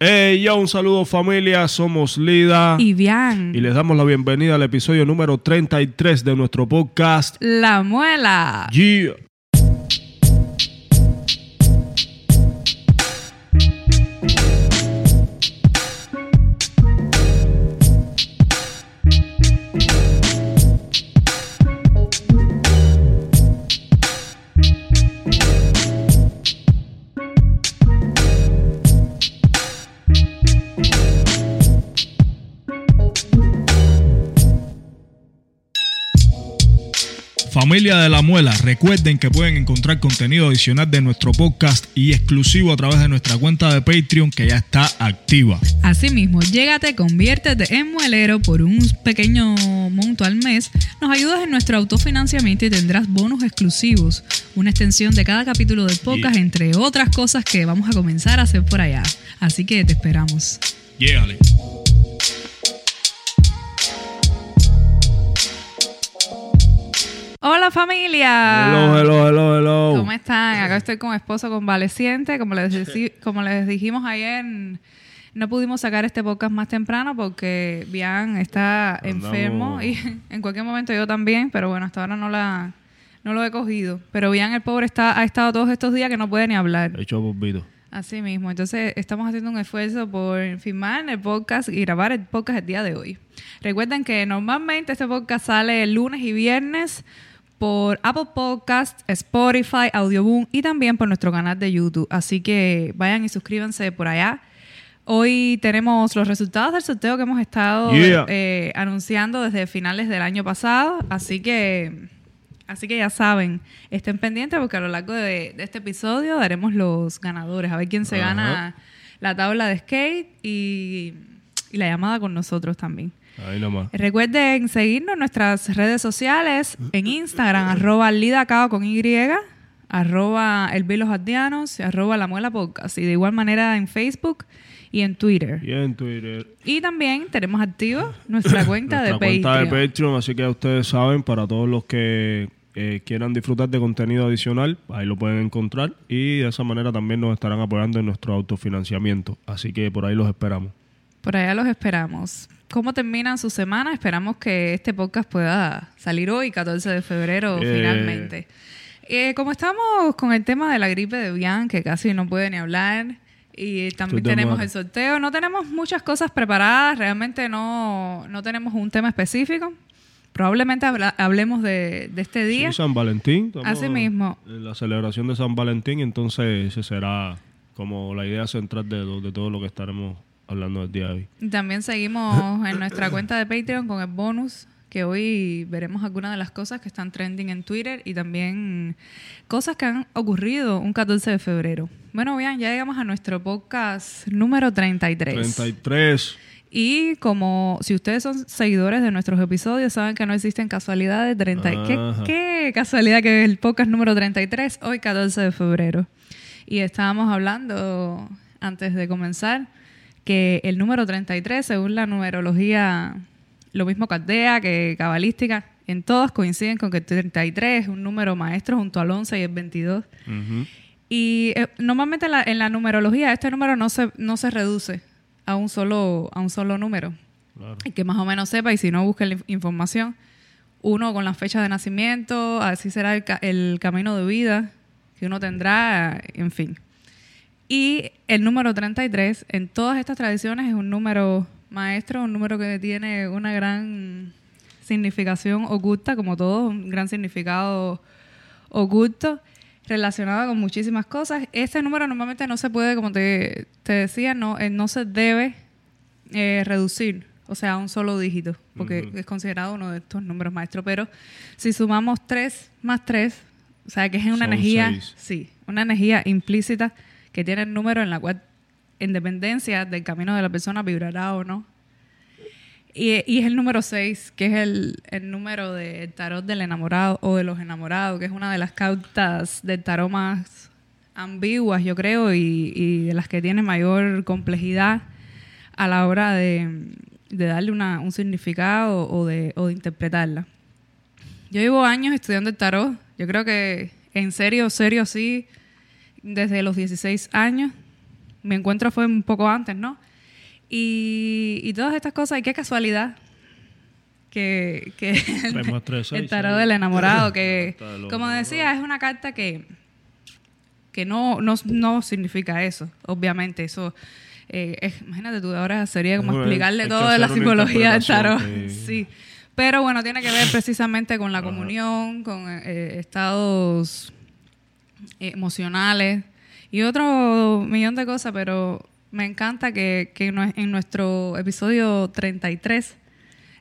Hey, ya un saludo familia, somos Lida Y bien. y les damos la bienvenida al episodio número 33 de nuestro podcast. La muela. Yeah. Familia de la Muela, recuerden que pueden encontrar contenido adicional de nuestro podcast y exclusivo a través de nuestra cuenta de Patreon que ya está activa. Asimismo, llégate, conviértete en muelero por un pequeño monto al mes. Nos ayudas en nuestro autofinanciamiento y tendrás bonos exclusivos, una extensión de cada capítulo del podcast, Yeah. entre otras cosas que vamos a comenzar a hacer por allá. Así que te esperamos. Llégale. Hola familia. Hello, hello, hello, hello. ¿Cómo están? Acá estoy con esposo convaleciente. Como les, deci- como les dijimos ayer, no pudimos sacar este podcast más temprano porque Bian está Andamos- enfermo y en cualquier momento yo también, pero bueno, hasta ahora no la no lo he cogido. Pero Bian, el pobre, está, ha estado todos estos días que no puede ni hablar. Hecho bombito. Así mismo. Entonces, estamos haciendo un esfuerzo por filmar el podcast y grabar el podcast el día de hoy. Recuerden que normalmente este podcast sale el lunes y viernes por Apple Podcast, Spotify, Audioboom y también por nuestro canal de YouTube. Así que vayan y suscríbanse por allá. Hoy tenemos los resultados del sorteo que hemos estado Yeah. eh, anunciando desde finales del año pasado. Así que Así que ya saben, estén pendientes porque a lo largo de, de este episodio daremos los ganadores, a ver quién se gana la tabla de skate y, y la llamada con nosotros también. Ahí nomás. Recuerden seguirnos en nuestras redes sociales, en Instagram, arroba lidacao con Y, arroba el Los Ardianos, y arroba la muela podcast. Y de igual manera en Facebook y en Twitter. Y en Twitter. Y también tenemos activa nuestra cuenta Nuestra de cuenta Patreon. de Patreon, así que ustedes saben, para todos los que eh, quieran disfrutar de contenido adicional, ahí lo pueden encontrar y de esa manera también nos estarán apoyando en nuestro autofinanciamiento. Así que por ahí los esperamos. Por allá los esperamos. ¿Cómo terminan su semana? Esperamos que este podcast pueda salir hoy, 14 de febrero, Eh. finalmente. Eh, como estamos con el tema de la gripe de Bian, que casi no puede ni hablar, y también tenemos el sorteo, no tenemos muchas cosas preparadas, realmente no, no tenemos un tema específico. Probablemente habla- hablemos de, de este día. Sí, San Valentín. Así mismo. La celebración de San Valentín, entonces ese será como la idea central de, de todo lo que estaremos hablando el día de hoy. También seguimos en nuestra cuenta de Patreon con el bonus, que hoy veremos algunas de las cosas que están trending en Twitter y también cosas que han ocurrido un 14 de febrero. Bueno, bien, ya llegamos a nuestro podcast número 33. 33. Y como si ustedes son seguidores de nuestros episodios, saben que no existen casualidades. 30, ¿qué, casualidad que es el podcast número 33, hoy 14 de febrero? Y estábamos hablando antes de comenzar que el número 33, según la numerología, lo mismo que aldea, que cabalística, en todas coinciden con que el 33 es un número maestro junto al 11 y el 22. Ujú. Y eh, normalmente en la, en la numerología este número no se, no se reduce a un solo, a un solo número. Claro. Que más o menos sepa, y si no, busque la inf- información. Uno con la fecha de nacimiento, así será el, ca- el camino de vida que uno tendrá, en fin. Y el número 33, en todas estas tradiciones, es un número maestro, un número que tiene una gran significación oculta, como todo, un gran significado oculto relacionado con muchísimas cosas. Este número normalmente no se puede, como te, te decía, no, eh, no se debe eh, reducir, o sea, a un solo dígito, porque es considerado uno de estos números maestros. Pero si sumamos 3 más 3, o sea, que es una Son energía, seis. sí, una energía implícita que tiene el número en la cual, en dependencia del camino de la persona, vibrará o no. Y, y es el número 6, que es el, el número del tarot del enamorado o de los enamorados, que es una de las cartas del tarot más ambiguas, yo creo, y, y de las que tiene mayor complejidad a la hora de, de darle una- un significado o de, o de interpretarla. Yo llevo años estudiando el tarot. Yo creo que en serio, serio, sí, desde los 16 años. mi encuentro fue un poco antes, ¿no? Y, y todas estas cosas, y qué casualidad que, que seis, el tarot del enamorado, que como decía, es una carta que, que no, no, no significa eso, obviamente, eso... eh, es- imagínate tú, ahora sería como explicarle todo de la psicología del tarot. Sí. Pero bueno, tiene que ver precisamente con la comunión, con eh, estados emocionales y otro millón de cosas, pero me encanta que, que en nuestro episodio 33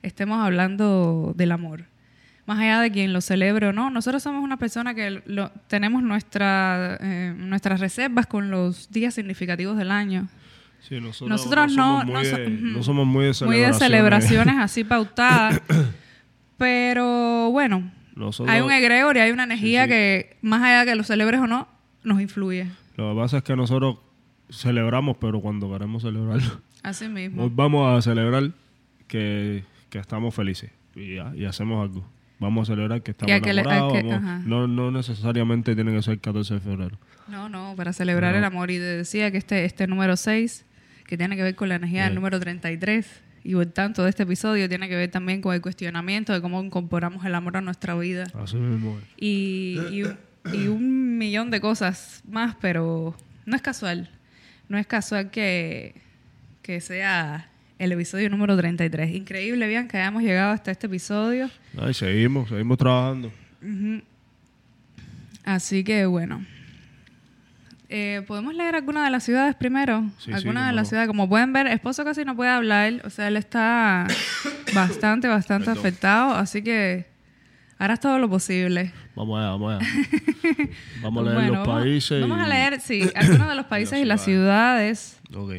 estemos hablando del amor. Más allá de quien lo celebre o no, nosotros somos una persona que lo- tenemos nuestra, eh, nuestras reservas con los días significativos del año. Sí, nosotros, Nosotros no- somos muy no de- somos muy de Muy de celebraciones así pautadas. pero bueno, Nosotros- hay un egregor y hay una energía sí. que, más allá de que lo celebres o no, nos influye. Lo que pasa es que nosotros celebramos, pero cuando queremos celebrarlo. Así mismo. Hoy vamos a celebrar que, que estamos felices y, hacemos algo. Vamos a celebrar que estamos le- enamorados. que- vamos- ajá. no, no necesariamente tiene que ser el 14 de febrero. No, no, para celebrar No. el amor. Y te decía que este, este número 6, que tiene que ver con la energía del número 33, y por tanto de este episodio tiene que ver también con el cuestionamiento de cómo incorporamos el amor a nuestra vida. Así mismo. Y, y, un- y un millón de cosas más, pero no es casual. No es casual que, que sea el episodio número 33. Increíble, bien, que hayamos llegado hasta este episodio. Ay, seguimos, seguimos trabajando. Así que bueno. Eh, ¿Podemos leer alguna de las ciudades primero? Sí, sí, alguna cómo de las ciudades. Como pueden ver, esposo casi no puede hablar. O sea, él está bastante, bastante Perdón. afectado. Así que harás todo lo posible. Vamos allá, vamos allá. Vamos a leer Bueno, los vamos- países. Vamos y- a leer, sí, algunos de los países y las ciudades Ok.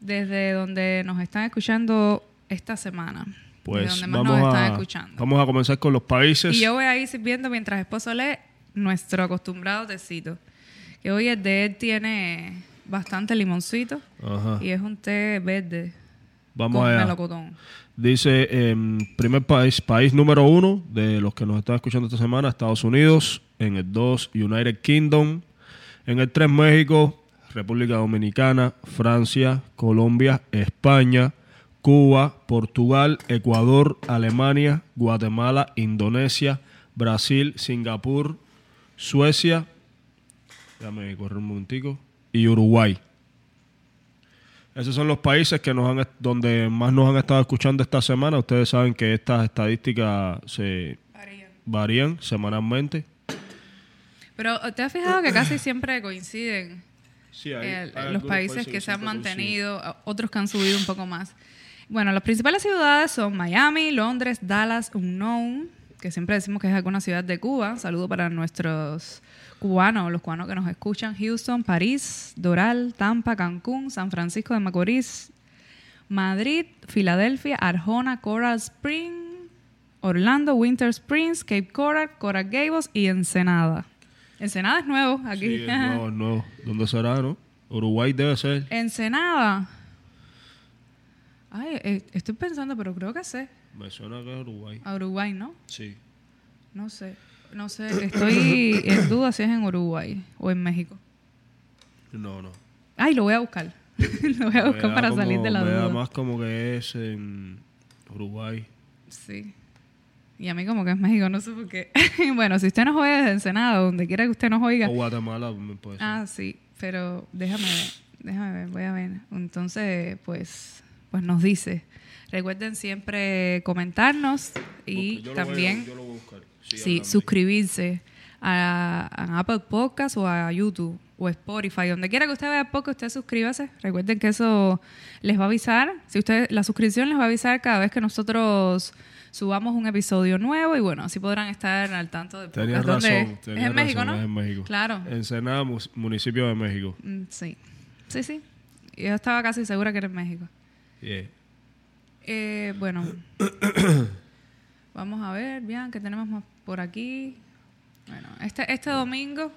desde donde nos están escuchando esta semana. de Pues donde más vamos nos están a, escuchando. vamos a comenzar con los países. Y yo voy a ir sirviendo mientras esposo lee nuestro acostumbrado tecito. Que hoy el de él tiene bastante limoncito Ajá. y es un té verde Vamos con allá. melocotón. Dice, em, primer país, país número uno de los que nos están escuchando esta semana, Estados Unidos. En el 2, United Kingdom. En el 3, México, República Dominicana, Francia, Colombia, España, Cuba, Portugal, Ecuador, Alemania, Guatemala, Indonesia, Brasil, Singapur, Suecia, déjame correr un momentico, y Uruguay. Esos son los países que nos han donde más nos han estado escuchando esta semana. Ustedes saben que estas estadísticas se varían semanalmente. Pero ¿te has fijado que casi siempre coinciden Sí, los países que se han mantenido, otros que han subido un poco más. Bueno, las principales ciudades son Miami, Londres, Dallas, Unknown, que siempre decimos que es alguna ciudad de Cuba. Saludo para nuestros cubanos, los cubanos que nos escuchan. Houston, París, Doral, Tampa, Cancún, San Francisco de Macorís, Madrid, Filadelfia, Arjona, Coral Spring, Orlando, Winter Springs, Cape Coral, Coral Gables y Ensenada. Ensenada es nuevo aquí. Sí, es nuevo, es nuevo. ¿Dónde será, no? Uruguay debe ser. Ensenada. Ay, eh, estoy pensando, pero creo que sé. Me suena que es Uruguay. A Uruguay, ¿no? Sí. No sé. No sé. Estoy en duda si es en Uruguay o en México. No, no. Ay, lo voy a buscar. lo voy a buscar para como- salir de la me da duda. más como que es en Uruguay. Sí. Y a mí como que es México, no sé por qué. bueno, si usted nos oye desde Ensenada, donde quiera que usted nos oiga. O Guatemala me puede ser. Ah, sí, pero déjame ver, déjame ver, voy a ver. Entonces, pues, pues nos dice. Recuerden siempre comentarnos y Yo lo voy a- también yo Sí, suscribirse a, a Apple Podcast o a YouTube o Spotify, donde quiera que usted vea podcast, usted suscríbase. Recuerden que eso les va a avisar. Si usted la suscripción les va a avisar cada vez que nosotros subamos un episodio nuevo y bueno, así podrán estar al tanto podcast. ¿Dónde razón. es? en México, razón, ¿no? Es en México. Claro. Ensenada, mus- municipio de México. Mm, Sí, sí, sí. Yo estaba casi segura que era en México. Yeah. Eh, bueno, vamos a ver, bien, que tenemos más por aquí. Bueno, este, este domingo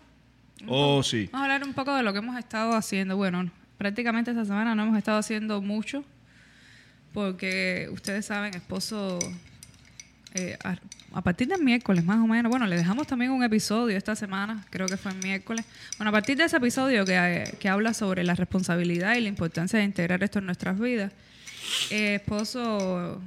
Oh, sí. vamos a hablar un poco de lo que hemos estado haciendo. Bueno, prácticamente esta semana no hemos estado haciendo mucho porque ustedes saben, esposo eh, a, a partir del miércoles más o menos, bueno, le dejamos también un episodio esta semana, creo que fue el miércoles. Bueno, a partir de ese episodio que, eh, que habla sobre la responsabilidad y la importancia de integrar esto en nuestras vidas, eh, esposo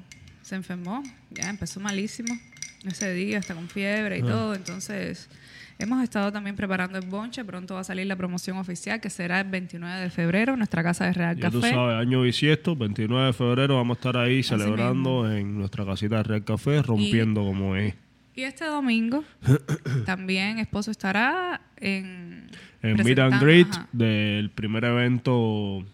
se enfermó, ya empezó malísimo ese día, hasta con fiebre y todo, entonces hemos estado también preparando el bonche, pronto va a salir la promoción oficial que será el 29 de febrero en nuestra casa de Real Ya tú Café. sabes, año bisiesto, 29 de febrero, vamos a estar ahí celebrando en nuestra casita de Real Café, rompiendo como es. Y este domingo también esposo estará en En Meet and Greet ajá. del primer evento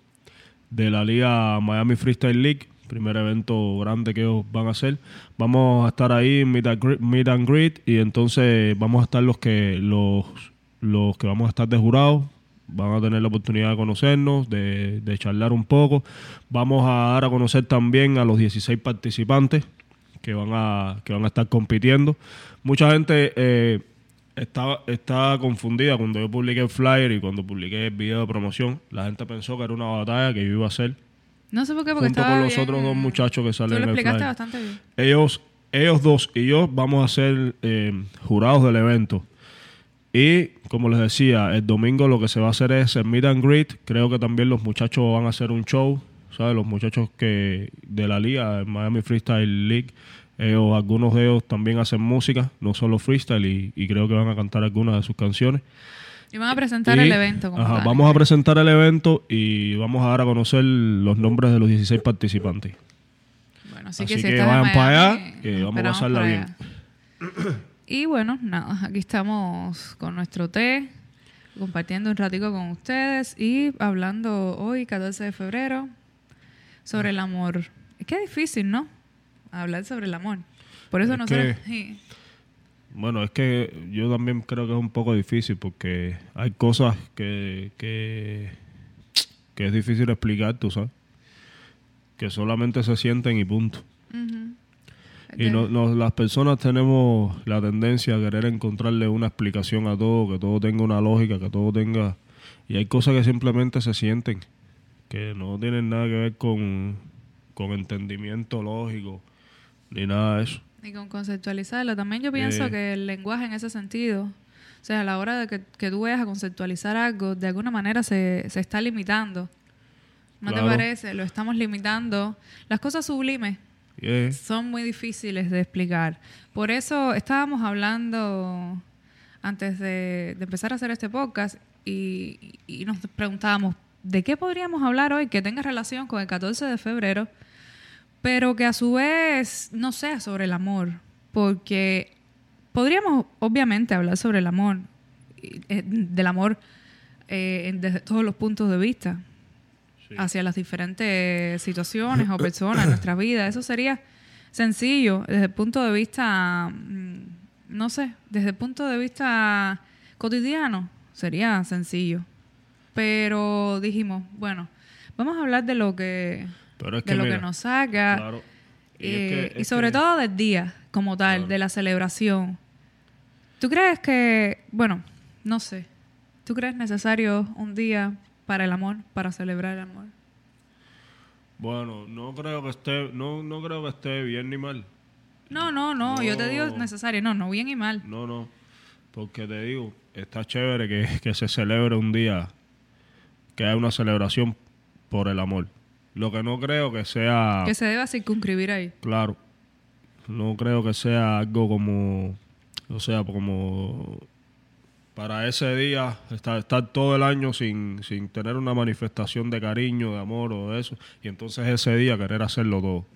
de la Liga Miami Freestyle League, primer evento grande que ellos van a hacer. Vamos a estar ahí en Meet Meet and Greet, y entonces vamos a estar los que los, los que vamos a estar de jurados. Van a tener la oportunidad de conocernos, de, de charlar un poco. Vamos a dar a conocer también a los 16 participantes que van a, que van a estar compitiendo. Mucha gente eh, está, está confundida cuando yo publiqué el flyer y cuando publiqué el video de promoción. La gente pensó que era una batalla que yo iba a hacer No sé por qué, porque junto estaba con los bien- otros dos muchachos que Tú salen lo en el explicaste flyer. bastante bien. Ellos, ellos dos y yo vamos a ser eh, jurados del evento. Y como les decía, el domingo lo que se va a hacer es el meet and greet. Creo que también los muchachos van a hacer un show. ¿Sabes? Los muchachos que de la liga, Miami Freestyle League, ellos, algunos de ellos también hacen música, no solo freestyle, y, y creo que van a cantar algunas de sus canciones. Y van a presentar Y, el evento como ajá, tal. Vamos a presentar el evento y vamos a dar a conocer los nombres de los 16 participantes. Bueno, así, Así que, si que vayan para allá, que vamos a pasarla bien. Y bueno, nada, aquí estamos con nuestro té, compartiendo un ratico con ustedes y hablando hoy, 14 de febrero, sobre el amor. Es que es difícil, ¿no? Hablar sobre el amor. Por eso Es nosotros... que- sí. Bueno, es que yo también creo que es un poco difícil porque hay cosas que, que, que es difícil explicar, tú sabes. Que solamente se sienten y punto. Y no, no- las personas tenemos la tendencia a querer encontrarle una explicación a todo, que todo tenga una lógica, que todo tenga... Y hay cosas que simplemente se sienten, que no tienen nada que ver con, con entendimiento lógico, ni nada de eso. Y con conceptualizarlo. También yo pienso Eh. que el lenguaje en ese sentido, o sea, a la hora de que, que tú vayas a conceptualizar algo, de alguna manera se, se está limitando. ¿No Claro. te parece? Lo estamos limitando. Las cosas sublimes Yeah. son muy difíciles de explicar. Por eso estábamos hablando antes de, de empezar a hacer este podcast y, y nos preguntábamos, ¿de qué podríamos hablar hoy que tenga relación con el 14 de febrero, pero que a su vez no sea sobre el amor? Porque podríamos obviamente hablar sobre el amor, eh, del amor eh, desde todos los puntos de vista, hacia las diferentes situaciones o personas en nuestra vida. Eso sería sencillo desde el punto de vista, mm, no sé, desde el punto de vista cotidiano, sería sencillo. Pero dijimos, bueno, vamos a hablar de lo que, Pero es de lo mira, que nos saca claro. Y, es eh, y sobre que- todo del día como tal, Claro. de la celebración. ¿Tú crees que, bueno, no sé, ¿tú crees necesario un día para el amor, para celebrar el amor? Bueno, no creo que esté, no, no creo que esté bien ni mal. No, no, no, yo te digo necesario, no, no bien y mal. No, no. Porque te digo, está chévere que, que se celebre un día, que haya una celebración por el amor. Lo que no creo que sea, Que se deba circunscribir ahí. claro, no creo que sea algo como, o sea, como para ese día, estar, estar todo el año sin, sin tener una manifestación de cariño, de amor o de eso, y entonces ese día querer hacerlo todo.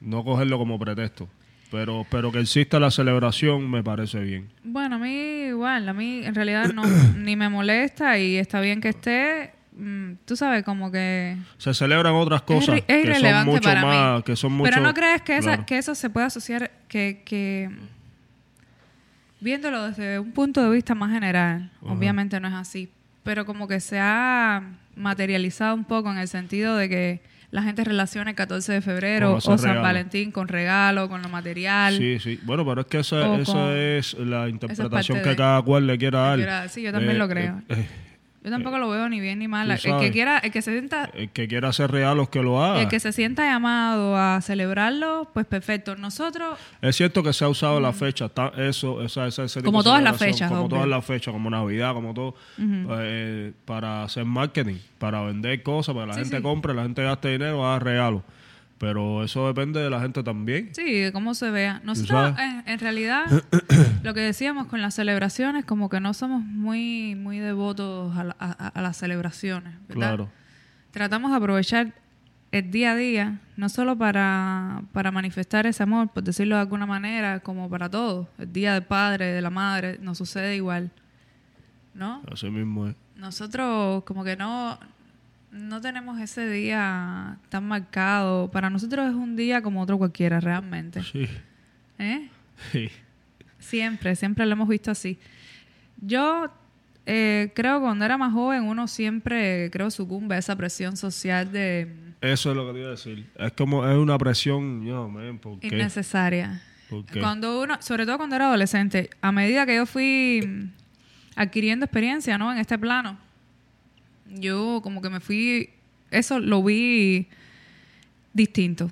No cogerlo como pretexto. Pero, pero que exista la celebración me parece bien. Bueno, a mí igual, a mí en realidad no, ni me molesta y está bien que esté, tú sabes, como que... Se celebran otras cosas es, es que son mucho para más, mí. que son mucho, Pero no crees que, esa, claro. que eso se puede asociar, que, que viéndolo desde un punto de vista más general, Ajá. obviamente no es así, pero como que se ha materializado un poco en el sentido de que la gente relaciona el 14 de febrero o San regalo. Valentín con regalo, con lo material. Sí, sí. Bueno, pero es que esa, esa es la interpretación parte que de- cada cual le quiera dar. sí, yo también lo creo. eh, Yo tampoco lo veo ni bien ni mal. El que quiera, el que se sienta, El que quiera ser real, los que lo haga. el que se sienta llamado a celebrarlo, pues perfecto. Nosotros, Es cierto que se ha usado la fecha, eso, esa, esa- ese Como todas las fechas, Como obvio. todas las fechas, como Navidad, como todo, eh, para hacer marketing, para vender cosas, para que la Sí, gente sí. compre, la gente gaste dinero, haga regalos. Pero eso depende de la gente también. sí, de cómo se vea. Nosotros, en, en realidad, lo que decíamos con las celebraciones, como que no somos muy, muy devotos a, la- a- a- a las celebraciones, ¿verdad? Claro. Tratamos de aprovechar el día a día, no solo para, para manifestar ese amor, por decirlo de alguna manera, como para todos. El día del padre, de la madre, nos sucede igual. ¿No? Así mismo es. Nosotros como que no, no tenemos ese día tan marcado. Para nosotros es un día como otro cualquiera, realmente. Sí. ¿Eh? Sí. Siempre, siempre lo hemos visto así. Yo eh, creo que cuando era más joven uno siempre, creo, sucumbe a esa presión social de Eso es lo que te iba a decir. Es como, es una presión, yo, man, ¿por qué? innecesaria. ¿Por qué? Cuando uno, sobre todo cuando era adolescente, a medida que yo fui mm, adquiriendo experiencia, ¿no? En este plano, yo como que me fui, eso lo vi distinto.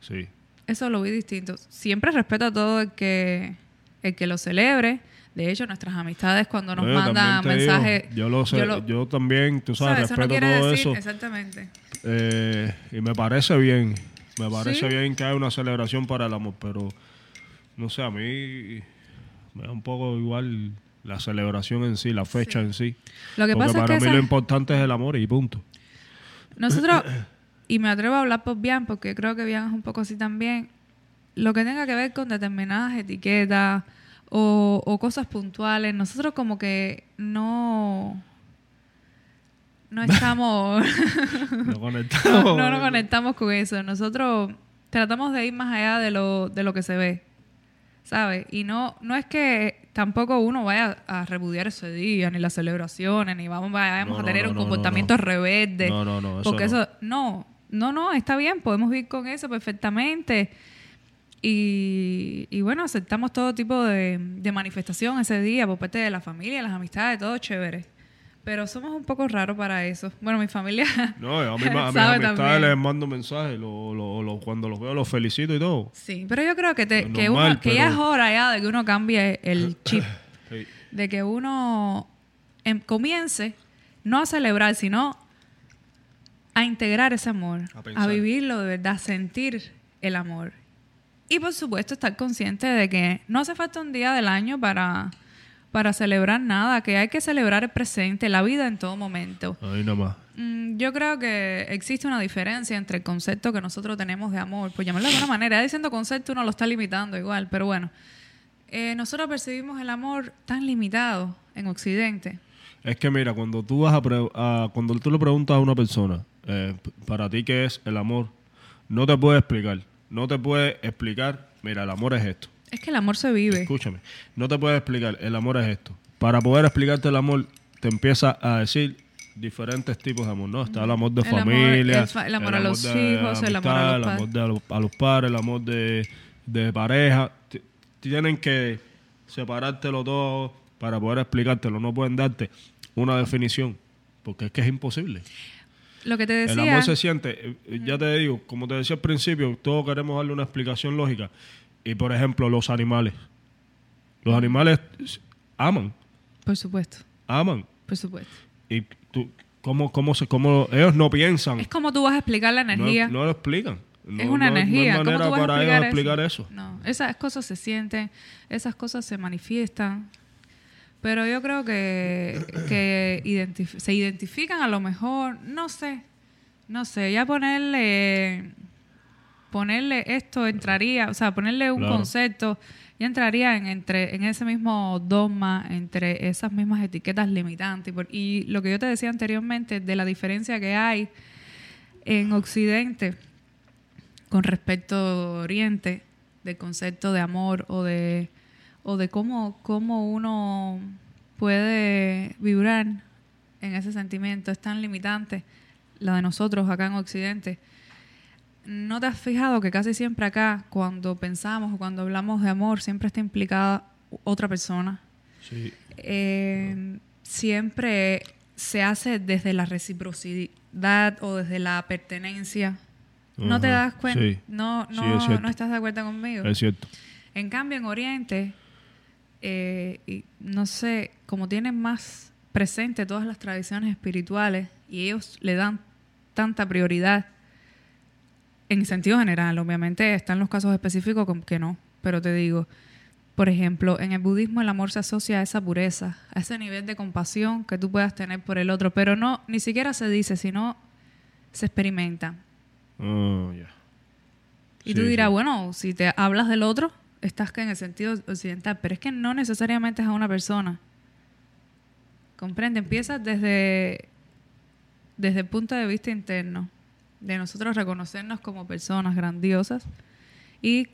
Sí. Eso lo vi distinto. Siempre respeto a todo el que, el que lo celebre. De hecho, nuestras amistades cuando nos mandan digo, mensajes... yo lo sé, yo, lo- también, tú sabes, ¿sabes? Eso no respeto quiere todo decir... eso. Exactamente. Eh, y me parece bien. Me parece Sí. bien que haya una celebración para el amor, pero no sé, a mí me da un poco igual la celebración en sí, la fecha en sí. Lo que Porque pasa es para que mí esa- lo importante es el amor y punto. Nosotros, y me atrevo a hablar por Bian, porque creo que Bian es un poco así también, lo que tenga que ver con determinadas etiquetas o, o cosas puntuales, nosotros como que no... No estamos... No conectamos. no, no nos conectamos con eso. Nosotros tratamos de ir más allá de lo, de lo que se ve. ¿Sabes? Y no, no es que tampoco uno vaya a repudiar ese día, ni las celebraciones, ni vamos, vayamos No, a tener no, un no, no, comportamiento no. rebelde. No, no, no, eso Porque no. eso, no, no, no, está bien, podemos vivir con eso perfectamente. Y, y bueno, aceptamos todo tipo de, de manifestación ese día por parte de la familia, las amistades, todo chévere. Pero somos un poco raros para eso. Bueno, mi familia No, a, mí, a mis amistades les mando mensajes, lo, lo- lo- cuando los veo los felicito y todo. Sí, pero yo creo que, te, que, uno, que ya es hora ya de que uno cambie el chip. Sí. de que uno em- comience no a celebrar, sino a integrar ese amor, A a, vivirlo de verdad, a sentir el amor. Y por supuesto estar consciente de que no hace falta un día del año para, para celebrar nada, que hay que celebrar el presente, la vida en todo momento. Ahí nada más. Mm, Yo creo que existe una diferencia entre el concepto que nosotros tenemos de amor, por llamarlo de alguna manera. Diciendo concepto uno lo está limitando igual, pero bueno. Eh, nosotros percibimos el amor tan limitado en Occidente. Es que mira, cuando tú vas a, a- cuando tú le preguntas a una persona, eh, para ti qué es el amor, no te puede explicar. No te puede explicar, mira, el amor es esto. Es que el amor se vive. Escúchame, no te puede explicar, el amor es esto. Para poder explicarte el amor, te empieza a decir diferentes tipos de amor, ¿no? Está el amor de El amor- familia, el el amor a los de hijos, el amor a los el pa- amor de a los, padres, el amor de, de pareja. T- Tienen que separártelo todo para poder explicártelo. No pueden darte una definición, porque es que es imposible. Lo que te El decía, amor se siente, eh, ya te digo, como te decía al principio, todos queremos darle una explicación lógica. Y por ejemplo, los animales. Los animales aman, por supuesto, aman. por supuesto. Y tú, ¿cómo, cómo se, cómo, ellos no piensan, Es como tú vas a explicar la energía. no lo explican. No- es una no- energía. No hay ¿Cómo manera tú vas a para explicar, ellos explicar eso. No, esas cosas se sienten, esas cosas se manifiestan. Pero yo creo que, que identif- se identifican a lo mejor, no sé, no sé, ya ponerle, ponerle esto entraría, o sea, ponerle un Claro. concepto, ya entraría en, entre, en ese mismo dogma, entre esas mismas etiquetas limitantes. Y, y lo que yo te decía anteriormente de la diferencia que hay en Occidente con respecto a Oriente, del concepto de amor o de, o de cómo, cómo uno puede vibrar en ese sentimiento. Es tan limitante la de nosotros acá en Occidente. ¿No te has fijado que casi siempre acá, cuando pensamos o cuando hablamos de amor, siempre está implicada otra persona? Sí. Eh, siempre se hace desde la reciprocidad o desde la pertenencia. ¿No te das cuenta? sí. No, Sí, no, es no estás de acuerdo conmigo. Es cierto. En cambio, en Oriente, eh, y no sé, como tienen más presente todas las tradiciones espirituales y ellos le dan tanta prioridad en sentido general, obviamente están los casos específicos que no, pero te digo, por ejemplo, en el budismo el amor se asocia a esa pureza, a ese nivel de compasión que tú puedas tener por el otro, pero no, ni siquiera se dice, sino se experimenta. Ya. Y Sí, tú dirás, sí. bueno, si te hablas del otro, estás que en el sentido occidental, pero es que no necesariamente es a una persona. Comprende, empieza desde, desde el punto de vista interno, de nosotros reconocernos como personas grandiosas y,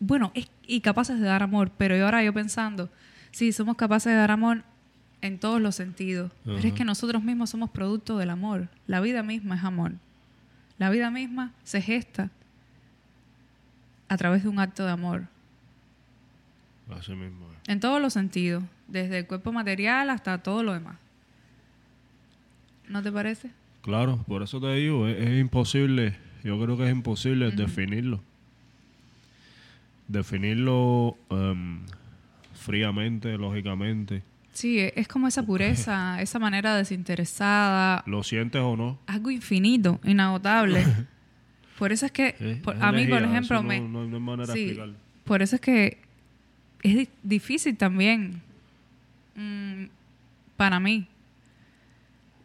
bueno, es- y capaces de dar amor. Pero ahora yo pensando, sí, somos capaces de dar amor en todos los sentidos, pero es que nosotros mismos somos producto del amor. La vida misma es amor. La vida misma se gesta a través de un acto de amor. Así mismo. es. En todos los sentidos, desde el cuerpo material hasta todo lo demás. ¿No te parece? Claro, por eso te digo, es, es imposible, yo creo que es imposible definirlo. Definirlo em, fríamente, lógicamente. Sí, e- es como esa pureza, esa manera desinteresada, ¿Lo sientes o no? algo infinito, inagotable. Por eso es que, por- a mí, por ejemplo, no, me, no, no hay manera Sí, por eso es que es di- difícil también mm, para mí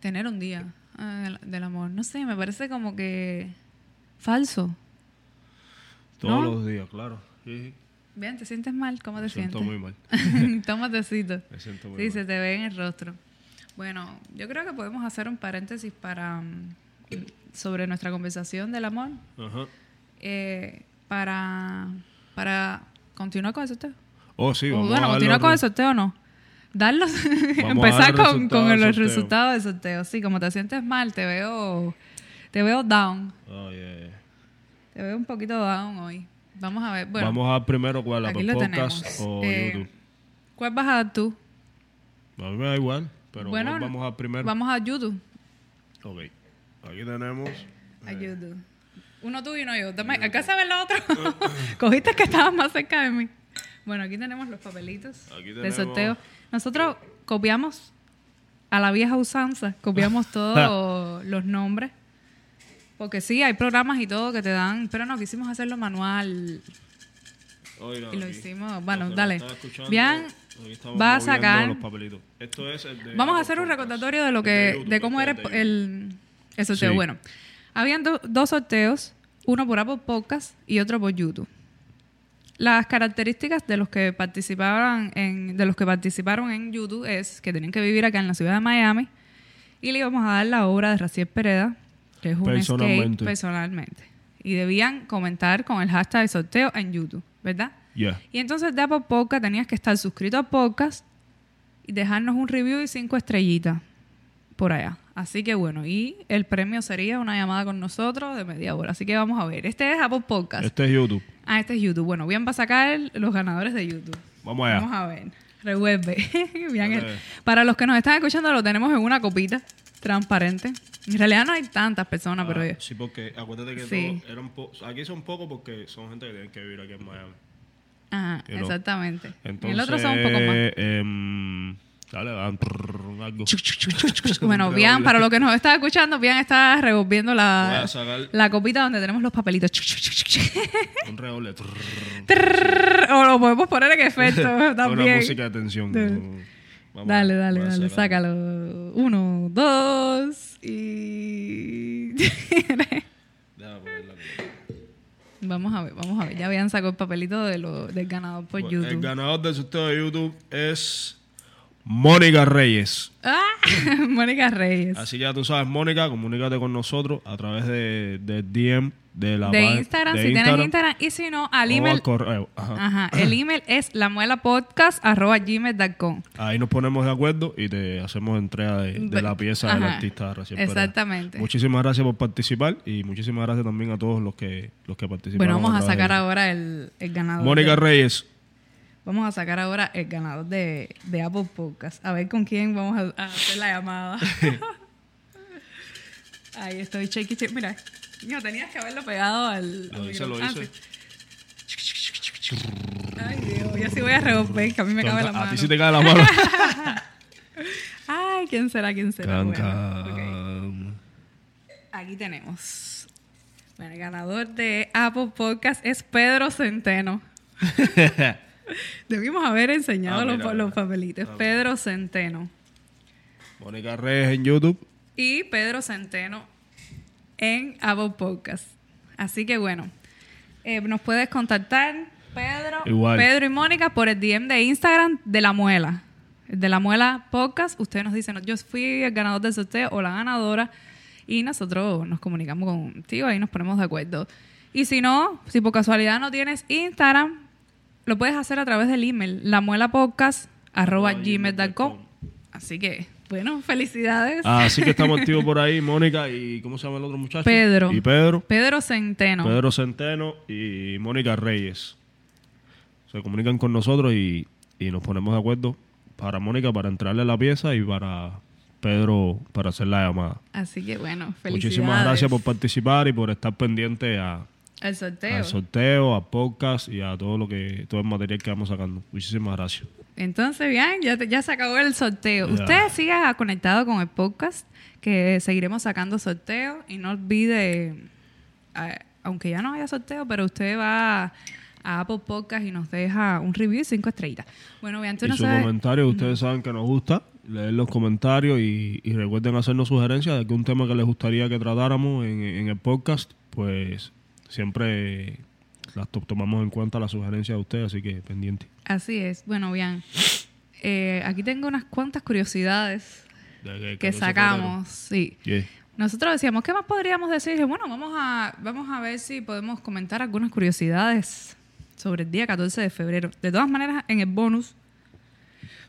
tener un día ah, del- amor. No sé, me parece como que falso. Todos ¿no? los días, claro. Sí. Bien, ¿te sientes mal? ¿Cómo te Me siento sientes? muy mal. Toma tecito. Me siento muy Sí, mal. se te ve en el rostro. Bueno, yo creo que podemos hacer un paréntesis para mm, sobre nuestra conversación del amor Ajá. eh, para para continuar con el sorteo. Oh, sí, O vamos bueno, a continuar con el sorteo o no. Darlos, empezar dar con, con del el sorteo. resultado del sorteo. Sí, como te sientes mal, te veo, te veo down. Oh, yeah, yeah. Te veo un poquito down hoy. Vamos a ver. Bueno, Vamos a primero cuál, lo Podcast tenemos. o Eh, YouTube. ¿Cuál vas a dar tú? A mí me da igual, pero Bueno, ¿cuál vamos a primero. Vamos a YouTube. Ok. Aquí tenemos. A YouTube. Uno tú y uno yo. Dame, ¿Alcanza a ver la? Cogiste que estabas más cerca de mí. Bueno, aquí tenemos los papelitos Aquí de tenemos- sorteo. Nosotros copiamos a la vieja usanza, copiamos todos los nombres. Porque sí, hay programas y todo que te dan, pero no, quisimos hacerlo manual Oigan, y lo aquí. hicimos. Bueno, dale. estamos va a sacar- los papelitos. Esto es el de Vamos a hacer un Podcast. recordatorio de lo El que, YouTube, de cómo era el, el sorteo. Sí. Bueno, habían do- dos sorteos, uno por Apple Podcast y otro por YouTube. Las características de los que participaban en, de los que participaron en YouTube es que tenían que vivir acá en la ciudad de Miami y le íbamos a dar la obra de Raciel Pereda, que es un skate Personalmente. personalmente. Y debían comentar con el hashtag sorteo en YouTube, ¿verdad? Yeah. Y entonces de Apple Podcast tenías que estar suscrito a podcast y dejarnos un review y cinco estrellitas por allá. Así que bueno, y el premio sería una llamada con nosotros de media hora. Así que vamos a ver. Este es Apple Podcast. Este es YouTube. Ah, este es YouTube. Bueno, va a sacar los ganadores de YouTube. Vamos allá. Vamos a ver. Revuelve. Para los que nos están escuchando, lo tenemos en una copita transparente. En realidad no hay tantas personas, pero Ah, sí, porque acuérdate que Sí. todos eran po- aquí son pocos porque son gente que tienen que vivir aquí en Miami. Ajá, Y lo- exactamente. Entonces, el otro son un poco más. em, dale, dan trrr, algo. Bueno, redoble. para los que nos está escuchando, bien está revolviendo la, copita donde tenemos los papelitos. un redoble. o lo podemos poner en efecto Una también. música de tensión. Dale. Vamos, Dale, dale, sácalo. Uno, dos y... Vamos a ver, vamos a ver. Ya habían sacado el papelito de lo, del ganador por Bueno, El YouTube. ganador del sorteo de YouTube es Mónica Reyes. ¡Ah! Mónica Reyes. Así ya tú sabes, Mónica, comunícate con nosotros a través de, de DM de la de Instagram, de si tienes Instagram. Y si no, al email... al correo. Ajá. Ajá, el email es lamuelapodcast.gmail.com Ahí nos ponemos de acuerdo y te hacemos entrega de, de la pieza del artista recién. Exactamente. Muchísimas gracias por participar y muchísimas gracias también a todos los que los que participaron. Bueno, vamos a sacar ahora el, el ganador. Mónica Reyes. Vamos a sacar ahora el ganador de, de Apple Podcast. A ver con quién vamos a, a hacer la llamada. Ahí estoy, chequi, chequi. Mira, no tenías que haberlo pegado al. Lo al hice, lo hice. Ah, sí. Ay, Dios, yo sí voy a romper, que a mí me cabe la A mano. ti sí te cae la mano. Ay, ¿quién será? ¿Quién será? Bueno. Aquí tenemos. Bueno, el ganador de Apple Podcast es Pedro Centeno. Debimos haber enseñado Ah, los, mira, los mira. papelitos. Pedro Centeno. Mónica Reyes en YouTube. Y Pedro Centeno en Apple Podcast. Así que bueno, eh, nos puedes contactar, Pedro, Igual. Pedro y Mónica, por el DM de Instagram de La Muela. El de La Muela Podcast. Ustedes nos dicen, yo fui el ganador del sorteo o la ganadora. Y nosotros nos comunicamos contigo, ahí nos ponemos de acuerdo. Y si no, si por casualidad no tienes Instagram, lo puedes hacer a través del email, lamuelapodcast.gmail.com. Así que, bueno, felicidades. Ah, Así que estamos activos por ahí, Mónica y ¿cómo se llama el otro muchacho? Pedro. Y Pedro. Pedro Centeno. Pedro Centeno y Mónica Reyes. Se comunican con nosotros y, y nos ponemos de acuerdo para Mónica para entrarle a la pieza y para Pedro para hacer la llamada. Así que bueno, felicidades. Muchísimas gracias por participar y por estar pendiente a, El sorteo. al sorteo, a podcast y a todo lo que todo el material que vamos sacando. Muchísimas gracias. Entonces, bien, ya, te- ya se acabó el sorteo. Ya. Usted siga conectado con el podcast, que seguiremos sacando sorteos. Y no olvide, eh, aunque ya no haya sorteo, pero usted va a Apple Podcast y nos deja un review y cinco estrellitas. Bueno, bien, tú y no sus sabes. comentarios, ustedes saben que nos gusta leer los comentarios y, y recuerden hacernos sugerencias de algún tema que les gustaría que tratáramos en, en el podcast, pues siempre las to- tomamos en cuenta las sugerencias de ustedes, así que pendiente. Así es. Bueno, bien. Eh, aquí tengo unas cuantas curiosidades De que 14 de sacamos. Sí. Yeah. Nosotros decíamos, ¿qué más podríamos decir? Bueno, vamos a, vamos a ver si podemos comentar algunas curiosidades sobre el día 14 de febrero. De todas maneras, en el bonus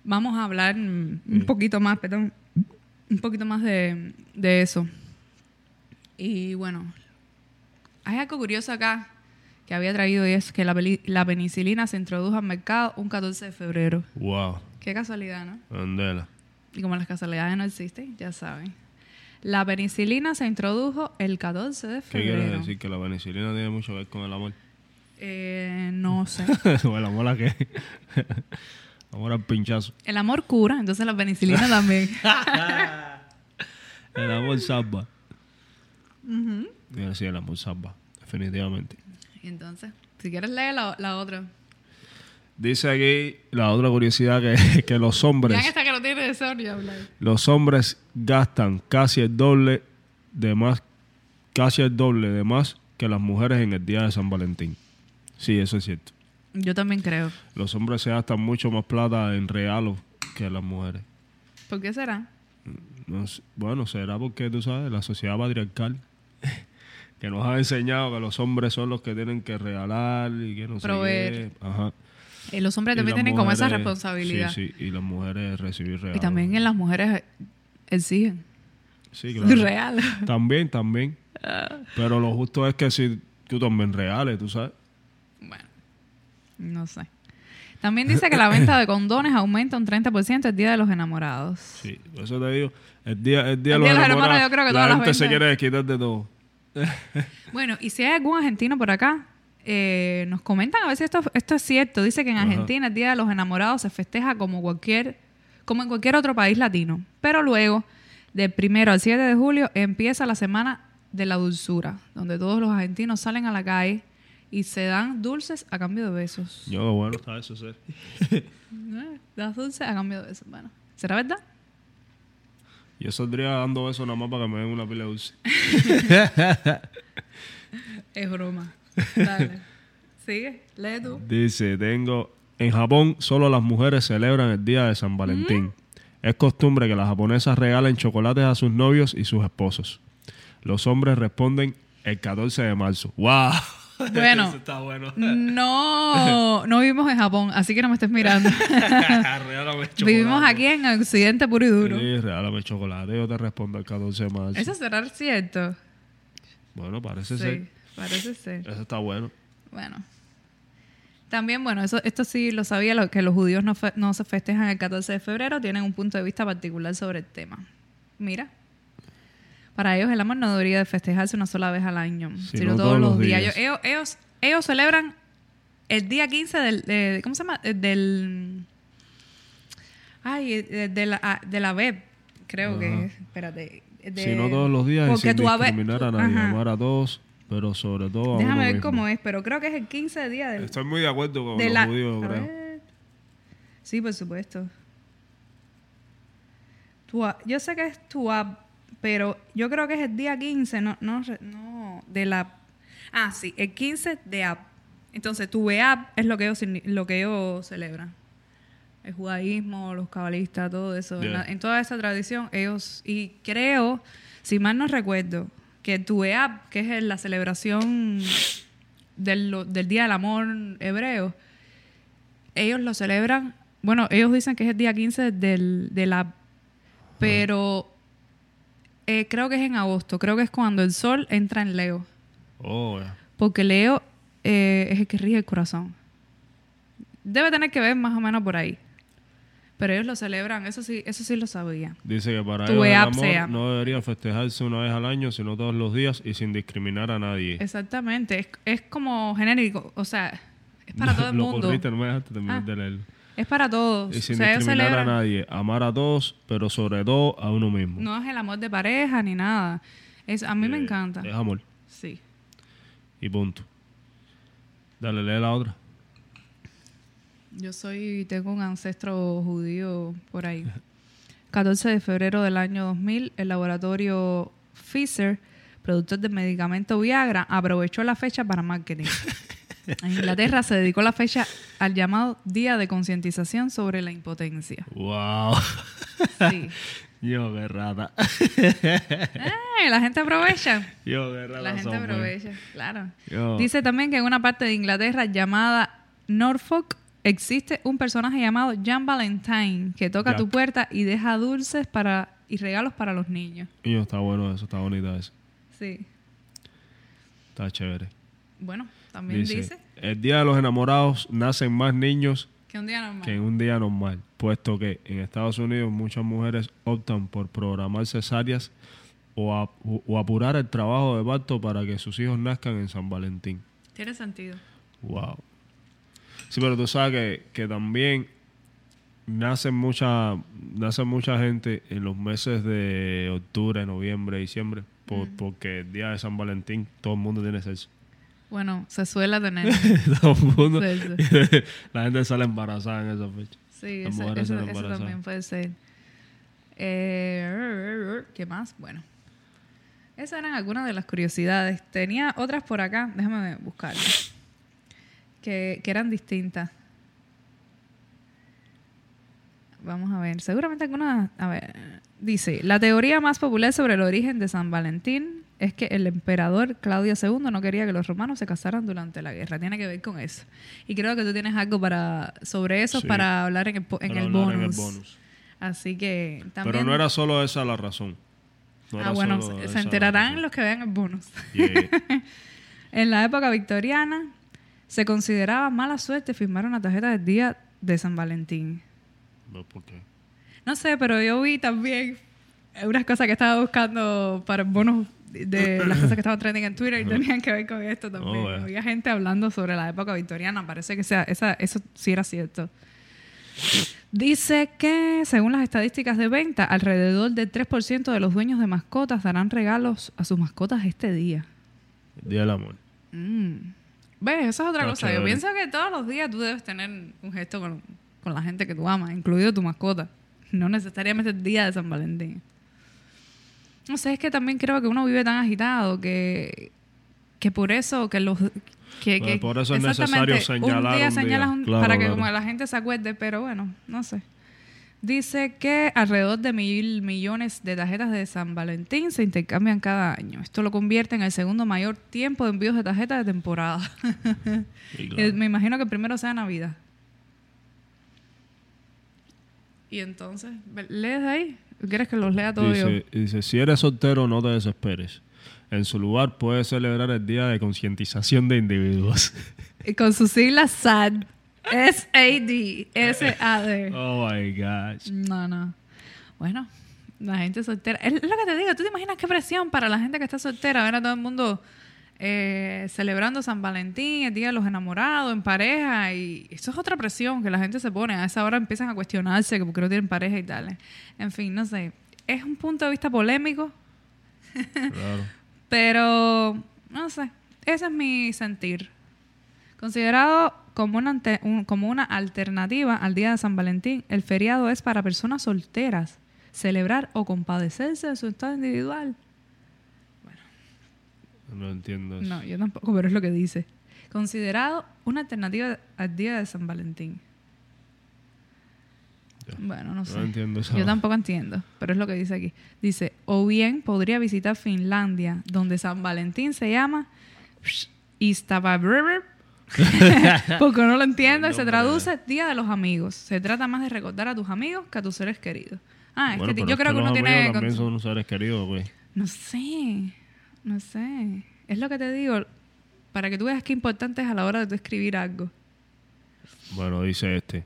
vamos a hablar un poquito más, perdón, un poquito más de, de eso. Y bueno, hay algo curioso acá que había traído y es que la, penicilina se introdujo al mercado un 14 de febrero. Wow, Qué casualidad, ¿no? Andela. Y como las casualidades no existen, ya saben. La penicilina se introdujo el 14 de ¿Qué febrero. quiere decir? Que la penicilina tiene mucho que ver con el amor. Eh, no sé. o el amor a qué? amor al pinchazo. El amor cura, entonces la penicilina también. El amor salva. Mira, sí, el amor salva, definitivamente. entonces, si quieres leer la, la otra. Dice aquí la otra curiosidad que, que los hombres, Ya que no tiene deseo ni hablar. los hombres gastan casi el doble de más, casi el doble de más que las mujeres en el día de San Valentín. Sí, eso es cierto. Yo también creo. Los hombres se gastan mucho más plata en regalos que las mujeres. ¿Por qué será? No sé. bueno, será porque tú sabes, la sociedad patriarcal que nos ha enseñado que los hombres son los que tienen que regalar y que no sé Proveer. qué. Ajá. Eh, los hombres Y también tienen como esa responsabilidad. Sí, sí, y las mujeres recibir regalos. Y también en las mujeres exigen. Sí, claro. Real. También, también. Ah. Pero lo justo es que si tú también reales, tú sabes. Bueno, no sé. También dice que la venta de condones aumenta un 30% el día de los enamorados. Sí, eso te digo. El día, el día El de los día de los enamorados, enamorados, yo creo que la todas las gente se quiere desquitar de todo. Bueno, y si hay algún argentino por acá, eh, nos comentan a ver si esto, esto es cierto. Dice que en. Argentina el Día de los Enamorados se festeja como cualquier, como en cualquier otro país latino. Pero luego, del primero al 7 de julio, empieza la semana de la dulzura, donde todos los argentinos salen a la calle y se dan dulces a cambio de besos. Yo, bueno, está eso, sí. Eh, Das dulces a cambio de besos. Bueno, ¿será verdad? Yo saldría dando besos nada más para que me den una pila de dulce. Es broma. Dale. Sigue, lee tú. Dice, tengo... En Japón solo las mujeres celebran el día de San Valentín. Es costumbre que las japonesas regalen chocolates a sus novios y sus esposos. Los hombres responden el 14 de marzo. ¡Wow! Bueno. Eso está bueno. No, no vivimos en Japón, así que no me estés mirando. Regálame chocolate. Vivimos aquí en Occidente puro y duro. Sí, regálame chocolate. Yo te respondo el 14 de marzo. ¿Eso será cierto? Bueno, parece Sí, ser. parece ser. Eso está bueno. Bueno. También, bueno, eso, esto sí lo sabía, lo, que los judíos no, fe- no se festejan el 14 de febrero, tienen un punto de vista particular sobre el tema. Mira, para ellos el amor no debería de festejarse una sola vez al año, sino todos, los días. Ellos, ellos, ellos, ellos celebran el día 15 del, de- ¿cómo se llama? Eh, Del, ay, de, de la, ah, de la web, creo que, Ajá. es. espérate. de- Si no todos los días y porque sin tú a ver- discriminar a tú- nadie, ajá. amar a todos, pero sobre todo a Déjame uno ver mismo. cómo es, pero creo que es el 15 día del, Estoy muy de acuerdo con de los la... judíos, a creo. ver. Sí, por supuesto. Tua- yo sé que es Tuab, pero yo creo que es el día 15, no, no, no, de la... Ah, sí, el 15 de Ab. Entonces, tu Ab es lo que ellos, lo que ellos celebran. El judaísmo, los cabalistas, todo eso. En, Yeah. la- en toda esa tradición, ellos... Y creo, si mal no recuerdo, que tu Ab, que es la celebración del, del Día del Amor hebreo, ellos lo celebran, bueno, ellos dicen que es el día 15 del, de la... Pero eh, creo que es en agosto, creo que es cuando el sol entra en Leo, Oh, ya. porque Leo eh, es el que rige el corazón. Debe tener que ver más o menos por ahí. Pero ellos lo celebran, eso sí, eso sí lo sabía. Dice que para ellos el amor sea. no debería festejarse una vez al año, sino todos los días y sin discriminar a nadie. Exactamente, es, es como genérico, o sea, es para todo el mundo. corriste, no me dejaste terminar Ah. de leerlo. Es para todos. Y sin o sea, discriminar a nadie, amar a todos, pero sobre todo a uno mismo. No es el amor de pareja ni nada. Es, a mí me Eh, encanta. Es amor. Sí. Y punto. Dale, lee la otra. Yo soy, tengo un ancestro judío por ahí. 14 de febrero del año 2000, el laboratorio Pfizer, productor del medicamento Viagra, aprovechó la fecha para marketing. En Inglaterra se dedicó la fecha al llamado Día de Concientización sobre la Impotencia. ¡Wow! Sí. Yo, qué rata. ¡Eh! La gente aprovecha. Yo, qué rata. La gente son, man. aprovecha, claro. Yo- Dice también que en una parte de Inglaterra llamada Norfolk existe un personaje llamado Jan Valentine que toca Jack. tu puerta y deja dulces para y regalos para los niños. Yo, está bueno eso, está bonita eso. Sí. Está chévere. Bueno, también dice, Dice, el día de los enamorados nacen más niños que un día normal. que en un día normal, puesto que en Estados Unidos muchas mujeres optan por programar cesáreas o, ap- o apurar el trabajo de parto para que sus hijos nazcan en San Valentín. Tiene sentido. Wow. Sí, pero tú sabes que, que también nacen mucha, nace mucha gente en los meses de octubre, noviembre, diciembre, por- porque el día de San Valentín todo el mundo tiene sexo. Bueno, se suele tener. todo el mundo. Sí, La gente sale embarazada en esa fecha. Sí, Las eso, mujeres eso- salen eso embarazadas. también puede ser. Eh, ¿Qué más? Bueno. Esas eran algunas de las curiosidades. Tenía otras por acá, déjame buscarlas. Que, que eran distintas. Vamos a ver. Seguramente algunas. A ver. Dice: La teoría más popular sobre el origen de San Valentín es que el emperador Claudio II no quería que los romanos se casaran durante la guerra. Tiene que ver con eso. Y creo que tú tienes algo para sobre eso Sí. para hablar en el, en el bonus. en el bonus. Así que también. Pero no era solo esa la razón. No ah, bueno, se- enterarán los que vean el bonus. Yeah. En la época victoriana se consideraba mala suerte firmar una tarjeta del día de San Valentín. No, ¿Por qué? No sé, pero yo vi también unas cosas que estaba buscando para el bonus de las cosas que estaban trending en Twitter y tenían que ver con esto también. Oh. Había gente hablando sobre la época victoriana. Parece que sea, esa, eso sí era cierto. Dice que, según las estadísticas de venta, alrededor del 3% de los dueños de mascotas darán regalos a sus mascotas este día. El día del amor. Mm. ¿Ves? Esa es otra cosa. Yo pienso que todos los días tú debes tener un gesto con, con la gente que tú amas, incluido tu mascota. No necesariamente el día de San Valentín. No sé, es que también creo que uno vive tan agitado que, que por eso, que los... Que, Bueno, que- por eso es exactamente, necesario señalar un un día un- Claro, para que claro. como la gente se acuerde, pero bueno, no sé. Dice que alrededor de mil millones de tarjetas de San Valentín se intercambian cada año. Esto lo convierte en el segundo mayor tiempo de envíos de tarjetas de temporada. Eh, claro. Me imagino que el primero sea Navidad. Y entonces, ¿lees de ahí? ¿O ¿Quieres que los lea todos yo? Dice, dice, si eres soltero, no te desesperes. en su lugar puede celebrar el Día de Concientización de Individuos. Y con sus siglas SAD. S-A-D. S-A-D. Oh my gosh. No, no. Bueno, la gente soltera. Es lo que te digo. ¿Tú te imaginas qué presión para la gente que está soltera? Ver a todo el mundo eh, celebrando San Valentín, el Día de los Enamorados, en pareja. Y eso es otra presión que la gente se pone. A esa hora empiezan a cuestionarse que porque no tienen pareja y tal. En fin, no sé. Es un punto de vista polémico, Claro. pero no sé. Ese es mi sentir. Considerado como una, ante- un- como una alternativa al Día de San Valentín, el feriado es para personas solteras celebrar o compadecerse de su estado individual. No entiendo eso. No, yo tampoco, pero es lo que dice. Considerado una alternativa al Día de San Valentín. Ya. Bueno, no sé. entiendo esa- Yo tampoco entiendo, pero es lo que dice aquí. Dice, o bien podría visitar Finlandia, donde San Valentín se llama Istavabrer. Porque no lo entiendo, se traduce Día de los Amigos. Se trata más de recordar a tus amigos que a tus seres queridos. Ah, es que yo creo que uno tiene... también son seres queridos, pues. güey. No sé, no sé. Es lo que te digo, para que tú veas qué importante es a la hora de tú escribir algo. Bueno, dice este.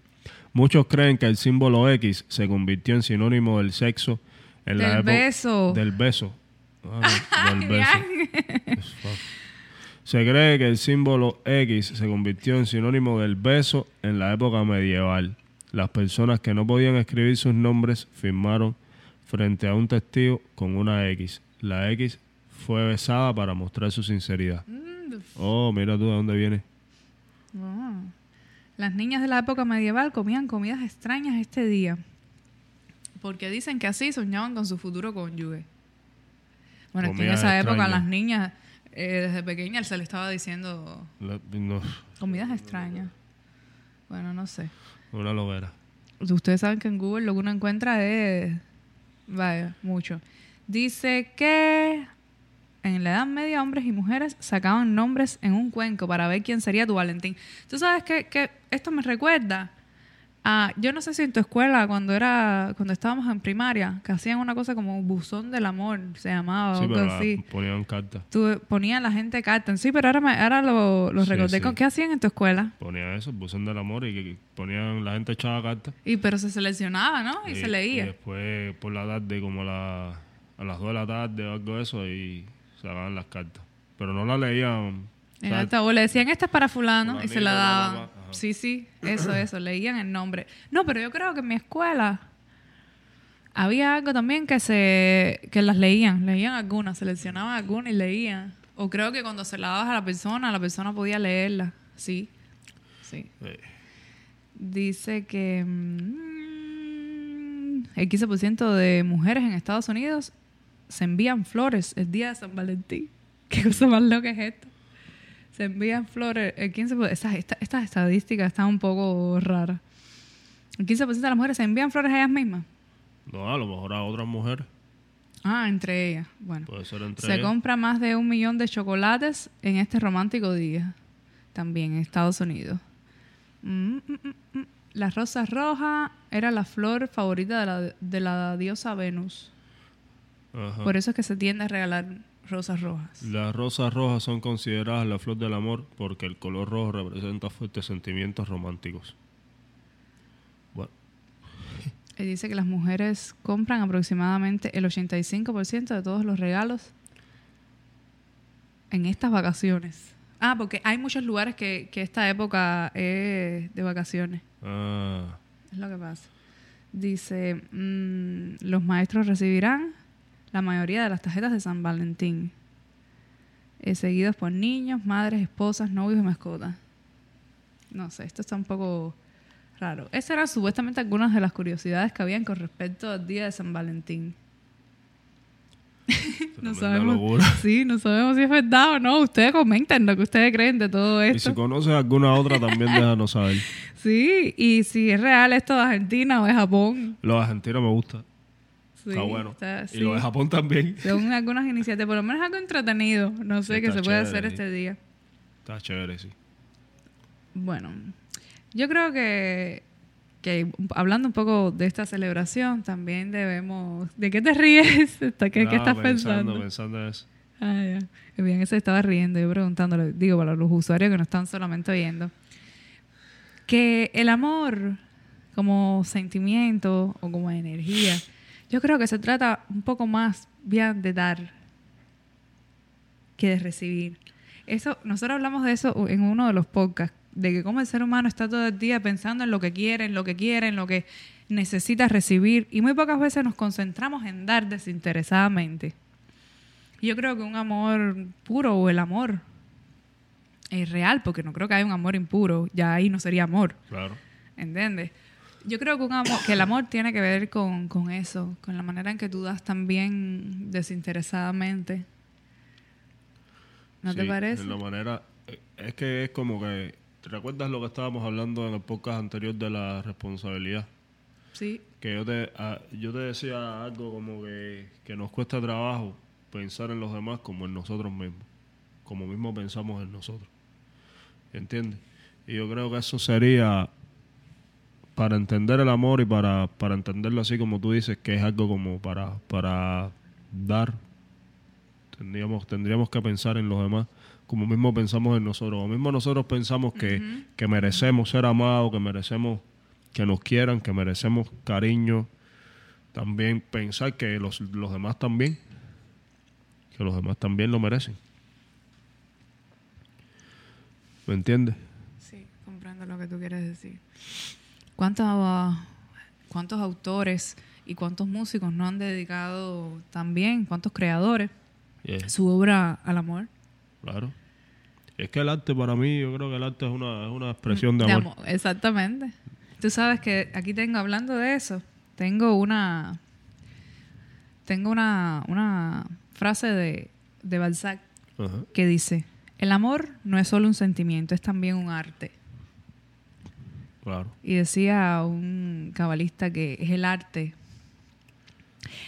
Muchos creen que el símbolo X se convirtió en sinónimo del sexo en la Del época beso. del beso. Ah, no, del beso. Se cree que el símbolo X se convirtió en sinónimo del beso en la época medieval. Las personas que no podían escribir sus nombres firmaron frente a un testigo con una X. La X fue besada para mostrar su sinceridad. Oh, mira tú de dónde viene. Ah. Las niñas de la época medieval comían comidas extrañas este día. Porque dicen que así soñaban con su futuro cónyuge. Bueno, es que en Comidas esa época a las niñas, eh, desde pequeñas, se le estaba diciendo La- no, comidas extrañas. Bueno, no sé. una loguera. Ustedes saben que en Google lo que uno encuentra es. Vaya, mucho. Dice que en la Edad Media hombres y mujeres sacaban nombres en un cuenco para ver quién sería tu Valentín. Tú sabes que, que esto me recuerda a. Yo no sé si en tu escuela, cuando era cuando estábamos en primaria, que hacían una cosa como buzón del amor, se llamaba, o Sí, algo pero así. ponían cartas. Tú ponías la gente cartas. Sí, pero ahora, me, ahora lo, lo Sí, recordé. sí. ¿Qué hacían en tu escuela? Ponían eso, buzón del amor y que, ponían la gente echaba cartas. Y pero se seleccionaba, ¿no? Y, se leía. Y después por la tarde, como la- a las 2 de la tarde o algo de eso, y sacaban las cartas. Pero no las leían. En ¿sabes? altavoz le decían, esta es para fulano, y se la daban. Sí, sí, eso, eso, leían el nombre. No, pero yo creo que en mi escuela había algo también que se que las leían, leían algunas, seleccionaban algunas y leían. O creo que cuando se la dabas a la persona, la persona podía leerla. Sí, sí. Eh, Dice que mm, el 15% de mujeres en Estados Unidos se envían flores el día de San Valentín. ¿Qué cosa más loca es esto? Se envían flores el 15%. Estas, esta- estas estadísticas están un poco raras. El 15% de las mujeres se envían flores a ellas mismas. no, a lo mejor a otras mujeres. Ah, entre ellas. Bueno. Puede ser entre Se ellas. compra más de un millón de chocolates en este romántico día. También en Estados Unidos. Mm, mm, mm, mm. La rosa roja era la flor favorita de la, de la diosa Venus. Ajá. Por eso es que se tiende a regalar rosas rojas. Las rosas rojas son consideradas la flor del amor porque el color rojo representa fuertes sentimientos románticos. Bueno, Y dice que las mujeres compran aproximadamente el 85% de todos los regalos en estas vacaciones. Ah, porque hay muchos lugares que, que esta época es de vacaciones. ah, Es lo que pasa. Dice, mm, los maestros recibirán la mayoría de las tarjetas de San Valentín, eh, seguidos por niños, madres, esposas, novios y mascotas. No sé, esto está un poco raro. Esas eran supuestamente algunas de las curiosidades que habían con respecto al día de San Valentín. no sabemos, sí, no sabemos si es verdad o no. Ustedes comenten lo que ustedes creen de todo Y esto. si conoces alguna otra, también déjanos saber. Sí, y si es real esto de Argentina o de Japón. Los argentinos me gusta. Sí, está bueno. está- Y sí. los de Japón también. Son algunas iniciativas, por lo menos algo entretenido, no sé, Sí, que se puede chévere, hacer este día. Está chévere, sí. Bueno, yo creo que, que hablando un poco de esta celebración, también debemos... ¿De qué te ríes? ¿Qué, qué estás pensando? pensando? Pensando en eso. Ah, ya. Bien, se estaba riendo, yo preguntándole, digo, para los usuarios que no están solamente oyendo, que el amor como sentimiento o como energía, yo creo que se trata un poco más bien de dar que de recibir. Eso, nosotros hablamos de eso en uno de los podcasts, de que como el ser humano está todo el día pensando en lo que quiere, en lo que quiere, en lo que necesita recibir, y muy pocas veces nos concentramos en dar desinteresadamente. Yo creo que un amor puro o el amor es real, porque no creo que haya un amor impuro, ya ahí no sería amor. Claro. ¿Entiendes? Yo creo que, un amor, que el amor tiene que ver con, con eso, con la manera en que tú das también desinteresadamente. ¿No te parece? En la manera. eh, Es que es como que. ¿Te recuerdas lo que estábamos hablando en el podcast anterior de la responsabilidad? Sí. Que yo te, ah, yo te decía algo como que, que nos cuesta trabajo pensar en los demás como en nosotros mismos. Como mismo pensamos en nosotros. ¿Entiendes? Y yo creo que eso sería para entender el amor y para, para entenderlo así como tú dices, que es algo como para, para dar, tendríamos, tendríamos que pensar en los demás como mismo pensamos en nosotros. Como mismo nosotros pensamos que, que merecemos ser amados, que merecemos que nos quieran, que merecemos cariño. También pensar que los, los demás también, que los demás también lo merecen. ¿Me entiendes? Sí, comprendo lo que tú quieres decir. ¿Cuántos, ¿Cuántos autores y cuántos músicos no han dedicado también, cuántos creadores, Yeah, su obra al amor? claro. Es que el arte para mí, yo creo que el arte es una, es una expresión de amor. Exactamente. Tú sabes que aquí tengo, hablando de eso, tengo una tengo una, una frase de, de Balzac que dice, el amor no es solo un sentimiento, es también un arte. Claro. Y decía un cabalista que es el arte.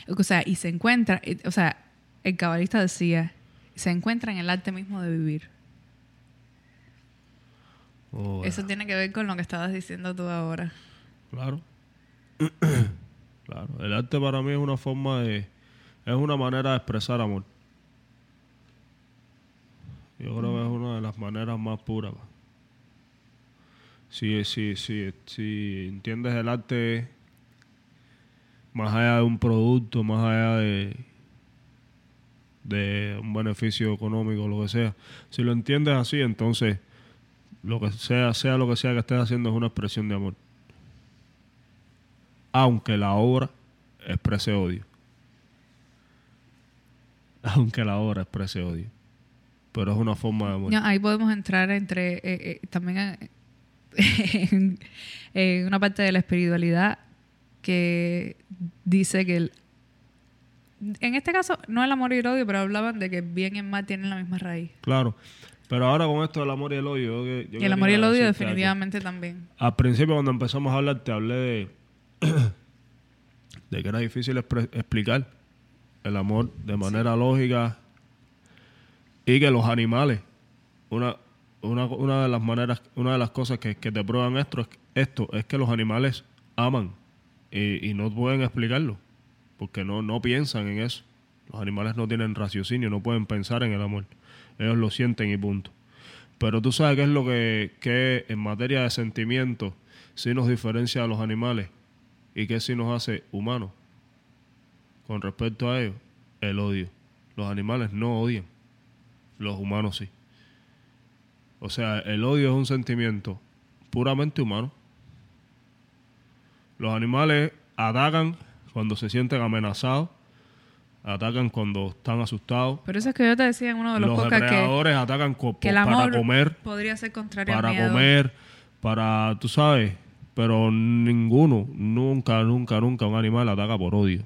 O sea, y se encuentra, eh, o sea, el cabalista decía, se encuentra en el arte mismo de vivir. Oh, Eso tiene que ver con lo que estabas diciendo tú ahora. Claro. claro. El arte para mí es una forma de. Es una manera de expresar amor. Yo creo que es una de las maneras más puras. pa. Si, si, si, si entiendes el arte más allá de un producto, más allá de, de un beneficio económico, lo que sea. Si lo entiendes así, entonces lo que sea, sea lo que sea que estés haciendo es una expresión de amor aunque la obra exprese odio. Aunque la obra exprese odio. Pero es una forma de amor. Ahí podemos entrar entre eh, eh, también eh, en, una parte de la espiritualidad que dice que el, en este caso no el amor y el odio, pero hablaban de que bien y el mal tienen la misma raíz. Claro. Pero ahora con esto del amor y el odio. yo que- yo y el amor y el odio definitivamente también. Al principio cuando empezamos a hablar te hablé de, de que era difícil explicar el amor de manera lógica y que los animales, una, una, una de las maneras, una de las cosas que, que te prueban esto es, esto es que los animales aman y, y no pueden explicarlo porque no, no piensan en eso. Los animales no tienen raciocinio, no pueden pensar en el amor. Ellos lo sienten y punto. Pero tú sabes qué es lo que, que en materia de sentimientos sí nos diferencia a los animales y qué sí nos hace humanos con respecto a ellos, el odio. Los animales no odian, los humanos sí. O sea, el odio es un sentimiento puramente humano. Los animales atacan cuando se sienten amenazados, atacan cuando están asustados. Por eso es que yo te decía en uno de los, Los podcasts que, depredadores atacan co- que el para amor comer, podría ser contrario al para miedo. comer, para, tú sabes, pero ninguno, nunca, nunca, nunca un animal ataca por odio.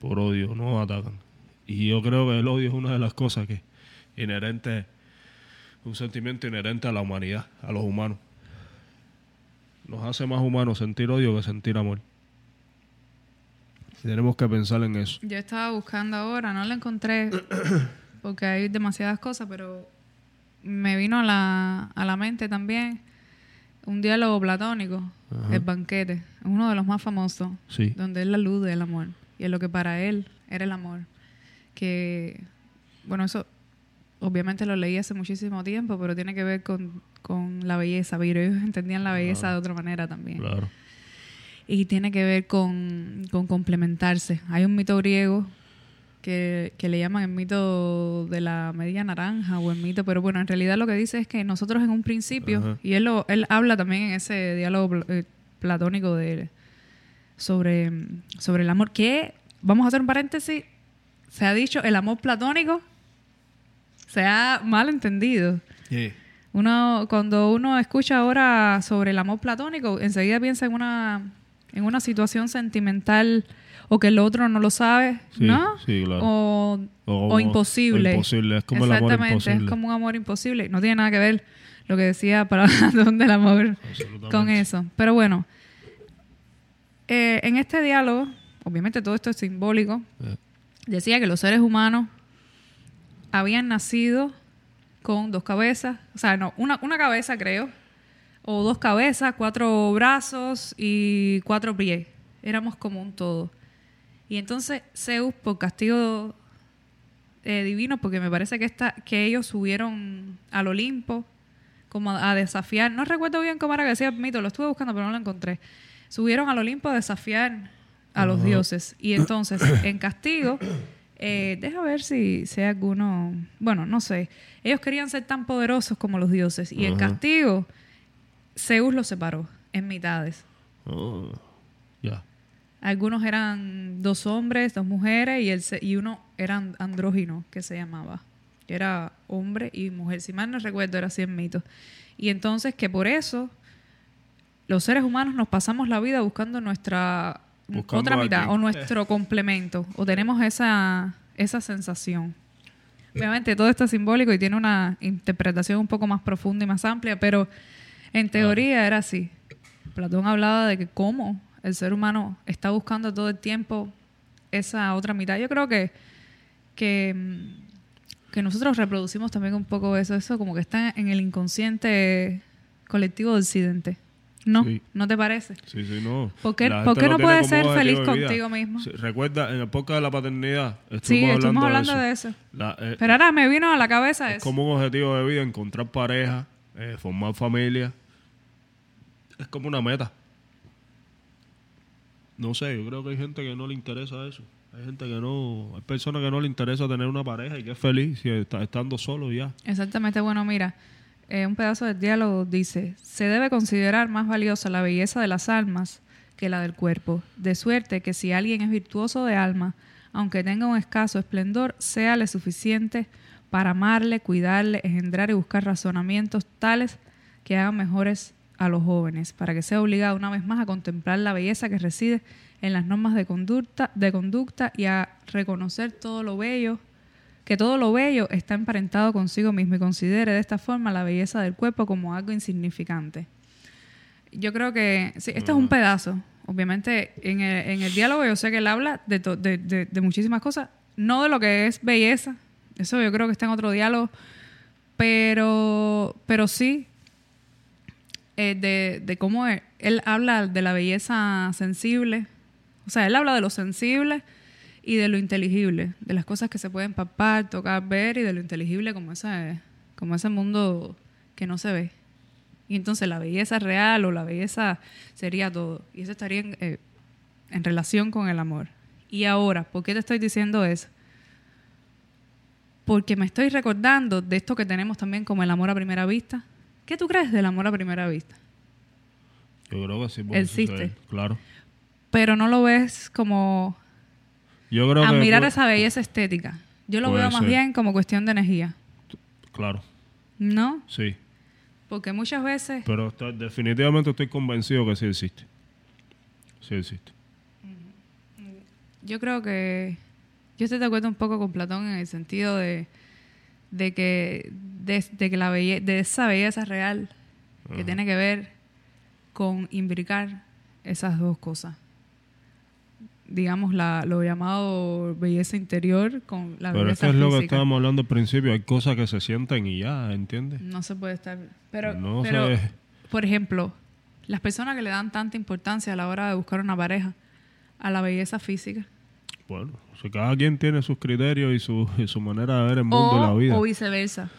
Por odio, no atacan. Y yo creo que el odio es una de las cosas que inherente, un sentimiento inherente a la humanidad, a los humanos. Nos hace más humanos sentir odio que sentir amor. Tenemos que pensar en eso. Yo estaba buscando ahora, no la encontré porque hay demasiadas cosas, pero me vino a la, a la mente también un diálogo platónico, El banquete, uno de los más famosos, Sí. donde es la luz del amor. y en lo que para él era el amor. Que, bueno, eso obviamente lo leí hace muchísimo tiempo, pero tiene que ver con, con la belleza, pero ellos entendían la belleza de otra manera también. Claro. Y tiene que ver con, con complementarse. Hay un mito griego que, que le llaman el mito de la media naranja o el mito, pero bueno, en realidad lo que dice es que nosotros en un principio, Ajá. y él, lo, él habla también en ese diálogo pl- eh, platónico de, sobre, sobre el amor, que, vamos a hacer un paréntesis, se ha dicho el amor platónico se ha mal entendido. Uno, cuando uno escucha ahora sobre el amor platónico, enseguida piensa en una, en una situación sentimental o que el otro no lo sabe, Sí, ¿no? sí, claro. O, O- o imposible. o imposible, es como el amor imposible. es como un amor imposible. No tiene nada que ver lo que decía para del amor Absolutamente. con eso. Pero bueno, eh, en este diálogo, obviamente todo esto es simbólico, Eh, decía que los seres humanos habían nacido con dos cabezas, o sea, no, una, una cabeza creo, o dos cabezas, cuatro brazos y cuatro pies. Éramos como un todo. Y entonces Zeus, por castigo eh, divino, porque me parece que, esta, que ellos subieron al Olimpo como a, a desafiar, no recuerdo bien cómo era que decía el mito, lo estuve buscando pero no lo encontré. Subieron al Olimpo a desafiar a los dioses. Y entonces, en castigo, eh, deja ver si, si hay alguno, bueno, no sé, ellos querían ser tan poderosos como los dioses. Y Ajá. castigo, Zeus los separó en mitades. oh, ya. Algunos eran dos hombres, dos mujeres y, el, y uno era and- andrógino, que se llamaba. Que era hombre y mujer. Si mal no recuerdo, era así en mito. Y entonces que por eso los seres humanos nos pasamos la vida buscando nuestra Buscando otra mitad o nuestro complemento. O tenemos esa, esa sensación. Obviamente todo esto es simbólico y tiene una interpretación un poco más profunda y más amplia, pero en teoría era así. Platón hablaba de que cómo el ser humano está buscando todo el tiempo esa otra mitad. Yo creo que, que, mm, que nosotros reproducimos también un poco eso, eso como que está en el inconsciente colectivo de Occidente. ¿No? Sí. ¿No te parece? Sí, sí, no. ¿Por qué- por no puedes ser feliz contigo mismo? Sí, recuerda, en el podcast de la paternidad estuvimos Sí, hablando, estuvimos de, hablando eso. de eso. La- eh, Pero ahora me vino a la cabeza es eso. como un objetivo de vida encontrar pareja, eh, formar familia. Es como una meta. No sé, yo creo que hay gente que no le interesa eso. Hay gente que no, hay personas que no le interesa tener una pareja y que es feliz si está estando solo ya. Exactamente, bueno, mira, eh, un pedazo del diálogo dice, se debe considerar más valiosa la belleza de las almas que la del cuerpo, de suerte que si alguien es virtuoso de alma, aunque tenga un escaso esplendor, séale suficiente para amarle, cuidarle, engendrar y buscar razonamientos tales que hagan mejores a los jóvenes, para que sea obligado una vez más a contemplar la belleza que reside en las normas de conducta, de conducta y a reconocer todo lo bello que todo lo bello está emparentado consigo mismo y considere de esta forma la belleza del cuerpo como algo insignificante. Yo creo que sí, esto es un pedazo. Obviamente, en el, en el diálogo yo sé que él habla de, to- de, de- de muchísimas cosas, no de lo que es belleza, eso yo creo que está en otro diálogo, pero, pero sí eh, de, de cómo él, él habla de la belleza sensible, o sea, él habla de lo sensible y de lo inteligible, de las cosas que se pueden palpar, tocar, ver y de lo inteligible como ese, como ese mundo que no se ve. Y entonces la belleza real o la belleza sería todo. Y eso estaría en, eh, en relación con el amor. Y ahora, ¿por qué te estoy diciendo eso? Porque me estoy recordando de esto que tenemos también como el amor a primera vista. ¿Qué tú crees del amor a primera vista? Yo creo que sí. Existe. suceder, Claro. Pero no lo ves como Yo creo admirar esa belleza estética. Yo lo veo más ser. bien como cuestión de energía. Claro, ¿No? sí. Porque muchas veces... Pero está- definitivamente estoy convencido que sí existe. Sí existe. Yo creo que yo estoy de acuerdo un poco con Platón en el sentido de, de que de, de que la belle- de esa belleza real que tiene que ver con imbricar esas dos cosas. Digamos la, lo llamado belleza interior con la Pero belleza esto es lo que estábamos hablando al principio. Hay cosas que se sienten y ya, ¿entiendes? No se puede estar. Pero, No pero sé. por ejemplo, las personas que le dan tanta importancia a la hora de buscar una pareja a la belleza física, Bueno, o sea, cada quien tiene sus criterios y su, y su manera de ver el mundo y la O, vida. o viceversa.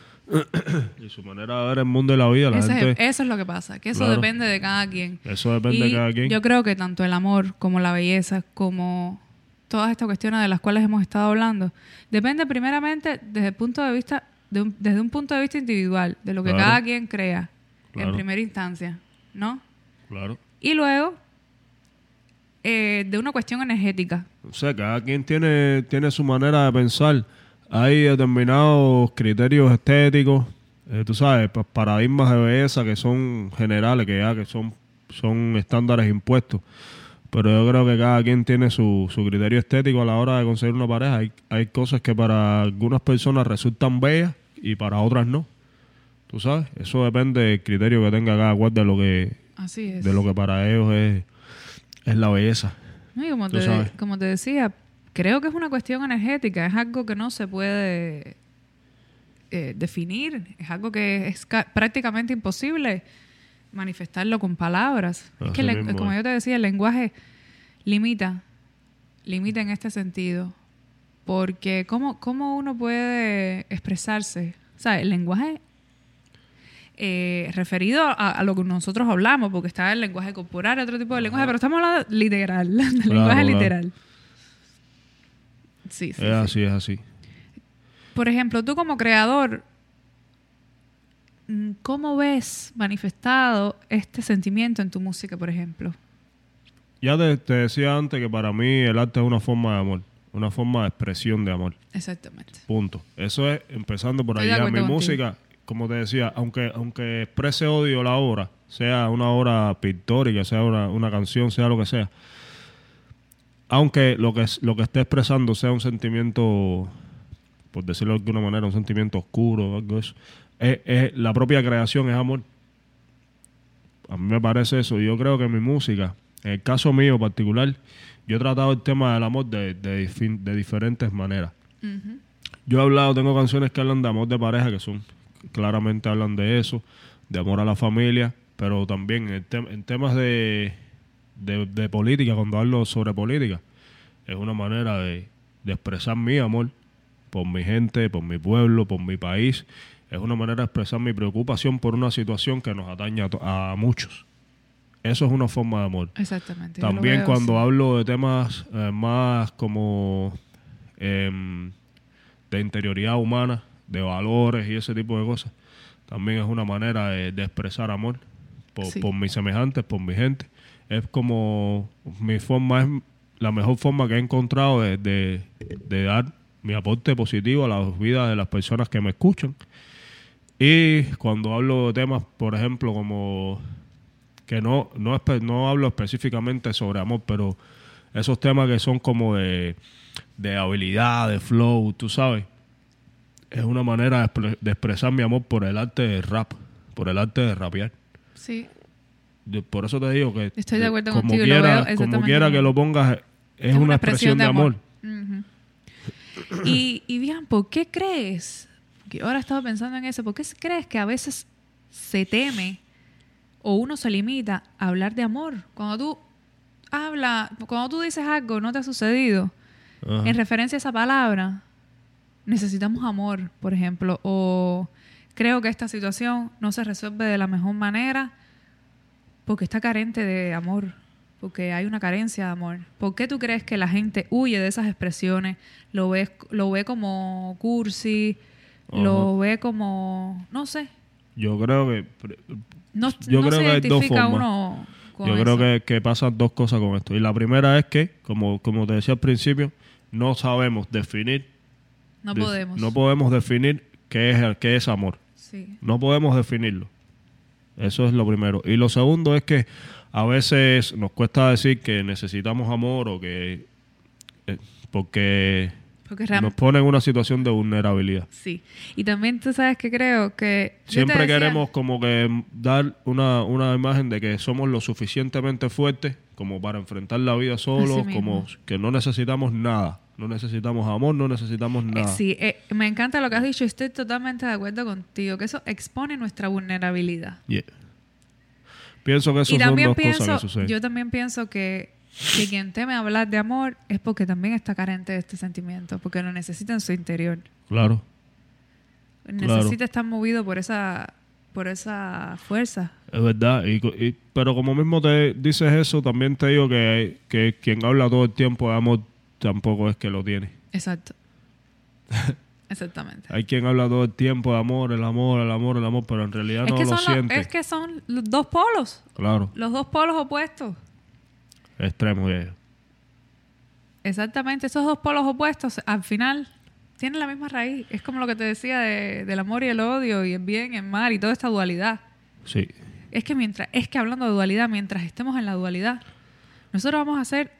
Y su manera de ver el mundo y la vida. La Ese es- eso es lo que pasa, que eso Claro. depende de cada quien. eso depende Y de cada quien. Yo creo que tanto el amor como la belleza, como todas estas cuestiones de las cuales hemos estado hablando, depende primeramente desde el punto de vista, de un- desde un punto de vista individual, de lo que Claro. cada quien crea Claro. en primera instancia, ¿no? Claro. Y luego eh, de una cuestión energética. O sea, cada quien tiene, tiene su manera de pensar. Hay determinados criterios estéticos, eh, tú sabes, pa- paradigmas de belleza que son generales, que ya que son, son estándares impuestos. Pero yo creo que cada quien tiene su, su criterio estético a la hora de conseguir una pareja. Hay, hay cosas que para algunas personas resultan bellas y para otras no. Tú sabes, eso depende del criterio que tenga cada cual de lo que, Así es. de lo que para ellos es, es la belleza. Y como, Tú te, sabes. como te decía, creo que es una cuestión energética, es algo que no se puede eh, definir, es algo que es ca- prácticamente imposible manifestarlo con palabras. es que, como yo te decía, el lenguaje limita, limita en este sentido, porque ¿cómo, cómo uno puede expresarse? O sea, el lenguaje eh, referido a, a lo que nosotros hablamos, porque está el lenguaje corporal, otro tipo de lenguaje, pero estamos hablando literal, del Claro, lenguaje claro. literal. Sí, sí, es sí. así, es así. Por ejemplo, tú como creador, mm, ¿cómo ves manifestado este sentimiento en tu música, por ejemplo? Ya te, te decía antes que para mí el arte es una forma de amor, una forma de expresión de amor. Exactamente. Punto. Eso es empezando por Estoy allá. Mi contigo. música, como te decía, aunque aunque exprese odio la obra, sea una obra pictórica, sea una, una canción, sea lo que sea, aunque lo que lo que esté expresando sea un sentimiento, por decirlo de alguna manera, un sentimiento oscuro, algo eso, es, es- la propia creación es amor. A mí me parece eso. Yo creo que mi música, en el caso mío particular, yo he tratado el tema del amor de, de, diferentes maneras. Yo he hablado, tengo canciones que hablan de amor de pareja, que son, claramente hablan de eso, de amor a la familia, pero también en, tem- en temas de, de, de política, cuando hablo sobre política, es una manera de, de expresar mi amor por mi gente, por mi pueblo, por mi país. Es una manera de expresar mi preocupación por una situación que nos atañe a, a muchos. Eso es una forma de amor. Exactamente. También cuando así. hablo de temas eh, más como em, de interioridad humana, de valores y ese tipo de cosas, también es una manera de, de expresar amor por, Sí. por mis semejantes, por mi gente. Es como mi forma, es la mejor forma que he encontrado de, de- dar mi aporte positivo a las vidas de las personas que me escuchan. Y cuando hablo de temas, por ejemplo, como que no, no, no hablo específicamente sobre amor, pero esos temas que son como de, de habilidad, de flow, tú sabes, es una manera de, expre- de expresar mi amor por el arte de rap, por el arte de rapear. Sí, por eso te digo que Estoy de acuerdo como contigo quiera, veo como quiera que lo pongas, es, una, expresión, de amor. Y, y bien, ¿por qué crees? Que ahora estaba pensando en eso. ¿Por qué crees que a veces se teme o uno se limita a hablar de amor? Cuando tú hablas, cuando tú dices algo, no te ha sucedido, Ajá. en referencia a esa palabra, necesitamos amor, por ejemplo, o creo que esta situación no se resuelve de la mejor manera porque está carente de amor, porque hay una carencia de amor. ¿Por qué tú crees que la gente huye de esas expresiones? Lo ve, lo ve como cursi, lo ve como, no sé, Yo creo que no, Yo no creo se que hay dos identifica formas. uno con Yo creo que, que pasan dos cosas con esto. Y la primera es que, como, como te decía al principio, no sabemos definir. no podemos. No podemos definir qué es, qué es amor. sí. No podemos definirlo. Eso es lo primero. Y lo segundo es que a veces nos cuesta decir que necesitamos amor o que... eh, porque Porque nos pone en una situación de vulnerabilidad. Sí. Y también tú sabes que creo que... Siempre decía- queremos como que dar una, una imagen de que somos lo suficientemente fuertes como para enfrentar la vida solos, como que no necesitamos nada. No necesitamos amor, no necesitamos Eh, nada. sí, eh, me encanta lo que has dicho. Estoy totalmente de acuerdo contigo. Que eso expone nuestra vulnerabilidad. Yeah. Pienso que eso son dos pienso, cosas que suceden. yo también pienso que que quien teme hablar de amor es porque también está carente de este sentimiento, porque lo necesita en su interior. Claro. Necesita Claro. estar movido por esa, por esa fuerza. Es verdad, y, y- pero como mismo te dices eso, también te digo que, que quien habla todo el tiempo de amor tampoco es que lo tiene. Exacto. Exactamente. Hay quien habla todo el tiempo de amor, el amor, el amor, el amor, pero en realidad es, no que lo son los- siente. es que son los dos polos, Claro, los dos polos opuestos. extremo ya. Exactamente, esos dos polos opuestos al final tienen la misma raíz. Es como lo que te decía de- del amor y el odio y el bien y el mal y toda esta dualidad. Sí, Es que mientras, es que hablando de dualidad, mientras estemos en la dualidad, nosotros vamos a ser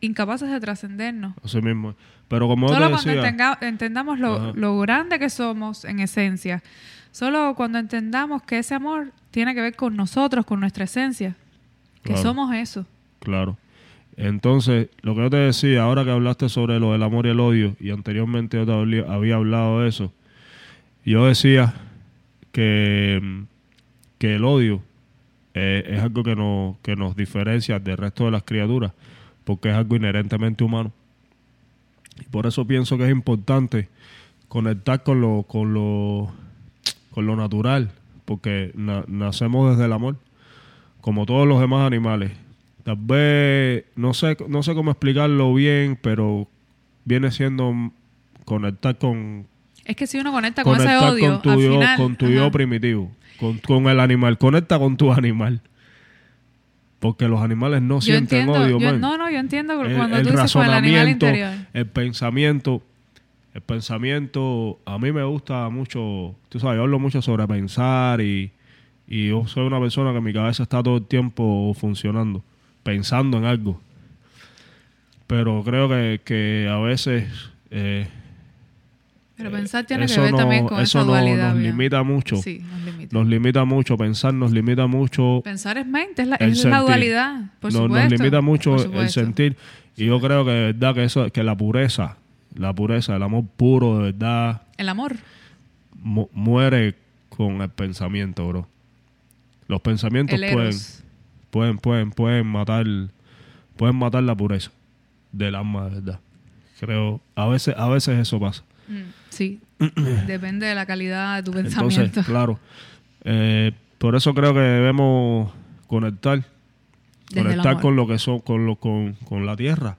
incapaces de trascendernos. así mismo. Pero como Solo te cuando decía, entenga- entendamos lo, grande que somos en esencia. Solo cuando entendamos que ese amor tiene que ver con nosotros, con nuestra esencia. Que Claro. somos eso. Claro. Entonces, lo que yo te decía, ahora que hablaste sobre lo del amor y el odio, y anteriormente yo te había hablado de eso, yo decía que, que el odio eh, es algo que nos, que nos diferencia del resto de las criaturas, porque es algo inherentemente humano. Y por eso pienso que es importante conectar con lo, con lo, con lo natural, porque na- nacemos desde el amor como todos los demás animales. Tal vez, no sé, no sé cómo explicarlo bien, pero viene siendo conectar con, Es que si uno conecta con ese odio, con tu, al yo, final, con tu yo primitivo, con, con el animal. Conecta con tu animal. Porque los animales no Yo sienten entiendo, odio, yo- man. no, no, yo entiendo el, cuando el tú dices con el animal razonamiento, interior. el pensamiento, el pensamiento, a mí me gusta mucho, tú sabes, yo hablo mucho sobre pensar y, y yo soy una persona que mi cabeza está todo el tiempo funcionando, pensando en algo. Pero creo que, que a veces eh, Pero pensar tiene que ver no- también con eso esa no- dualidad. nos limita mucho. Sí, nos limita. Nos limita mucho, pensar nos limita mucho Pensar es mente, es la, es la dualidad, por nos, supuesto. nos limita mucho el sentir y yo creo que de verdad que eso que la pureza la pureza el amor puro de verdad El amor. mu- muere con el pensamiento bro los pensamientos pueden pueden pueden pueden matar pueden matar la pureza del alma de verdad creo a veces a veces eso pasa sí. Depende de la calidad de tu entonces pensamiento. claro. Eh, por eso creo que debemos conectar Desde conectar con lo que son con lo con, con la tierra.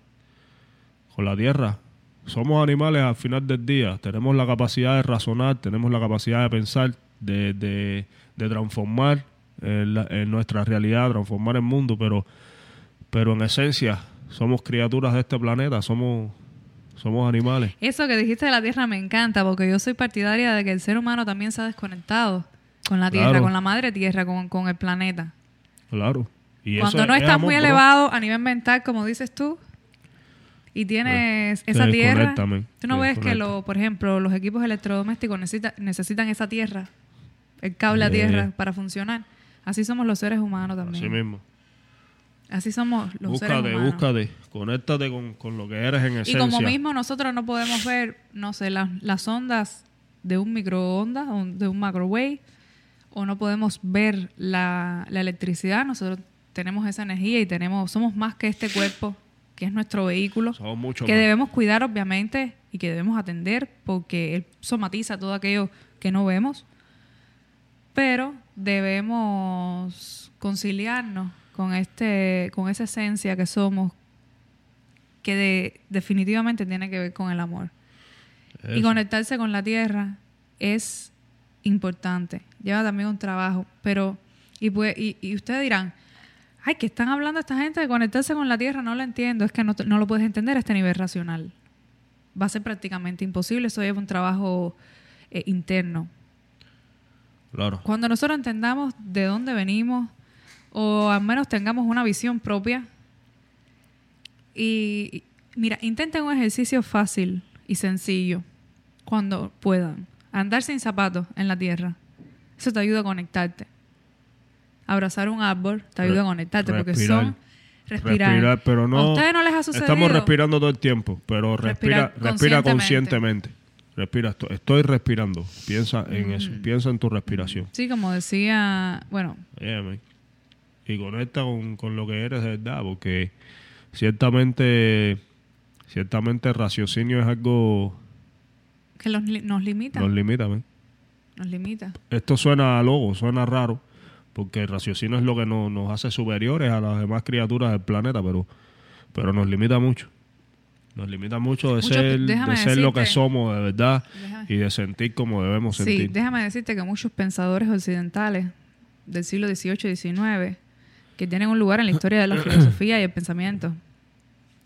Con la tierra. Somos animales al final del día. Tenemos la capacidad de razonar tenemos la capacidad de pensar de, de, de transformar en, la- en nuestra realidad transformar el mundo pero pero en esencia somos criaturas de este planeta. Somos somos animales Eso que dijiste de la Tierra me encanta porque yo soy partidaria de que el ser humano también se ha desconectado con la Tierra, Claro. con la madre Tierra, con, con el planeta. claro y eso Cuando no es estás muy elevado a nivel mental, como dices tú, y tienes Te esa tierra, tú no ves que, lo, por ejemplo, los equipos electrodomésticos necesita- necesitan esa tierra, el cable a Yeah. tierra para funcionar. Así somos los seres humanos también. así mismo Así somos los seres búscate humanos. búscate conéctate con, con lo que eres en Y esencia como mismo nosotros no podemos ver, no sé, las, las ondas de un microondas de un microwave, o no podemos ver la, la electricidad, nosotros tenemos esa energía y tenemos, somos más que este cuerpo, que es nuestro vehículo, somos mucho que más. debemos cuidar obviamente y que debemos atender porque él somatiza todo aquello que no vemos, pero debemos conciliarnos con este, con esa esencia que somos, que de- definitivamente tiene que ver con el amor. Y conectarse con la tierra es importante. Lleva también un trabajo. Pero, y, pues, y, y ustedes dirán, ay, que están hablando esta gente de conectarse con la tierra? No lo entiendo. Es que no, no lo puedes entender a este nivel racional. Va a ser prácticamente imposible. Eso lleva un trabajo eh, interno. claro Cuando nosotros entendamos de dónde venimos, o al menos tengamos una visión propia, y mira, intenten un ejercicio fácil y sencillo cuando puedan. Andar sin zapatos en la tierra. Eso te ayuda a conectarte. Abrazar un árbol te ayuda a conectarte porque respirar. son respirar. respirar, pero ¿A no. ustedes no les ha sucedido? Estamos respirando todo el tiempo, pero respira, Respirar respira conscientemente. conscientemente. Respira, esto- estoy respirando. Piensa en eso, piensa en tu respiración. Sí, como decía, bueno, Yeah. Y conecta con, con lo que eres de verdad, porque ciertamente, ciertamente el raciocinio es algo Que los nos limita. nos limita. ¿ven? Nos limita. Esto suena a loco, suena raro, porque el raciocinio es lo que nos, nos hace superiores a las demás criaturas del planeta, pero, pero nos limita mucho. Nos limita mucho de Mucho- ser, de ser lo que somos de verdad Déjame- y de sentir como debemos Sí, sentir. déjame decirte que muchos pensadores occidentales del siglo XVIII y XIX, que tienen un lugar en la historia de la filosofía y el pensamiento,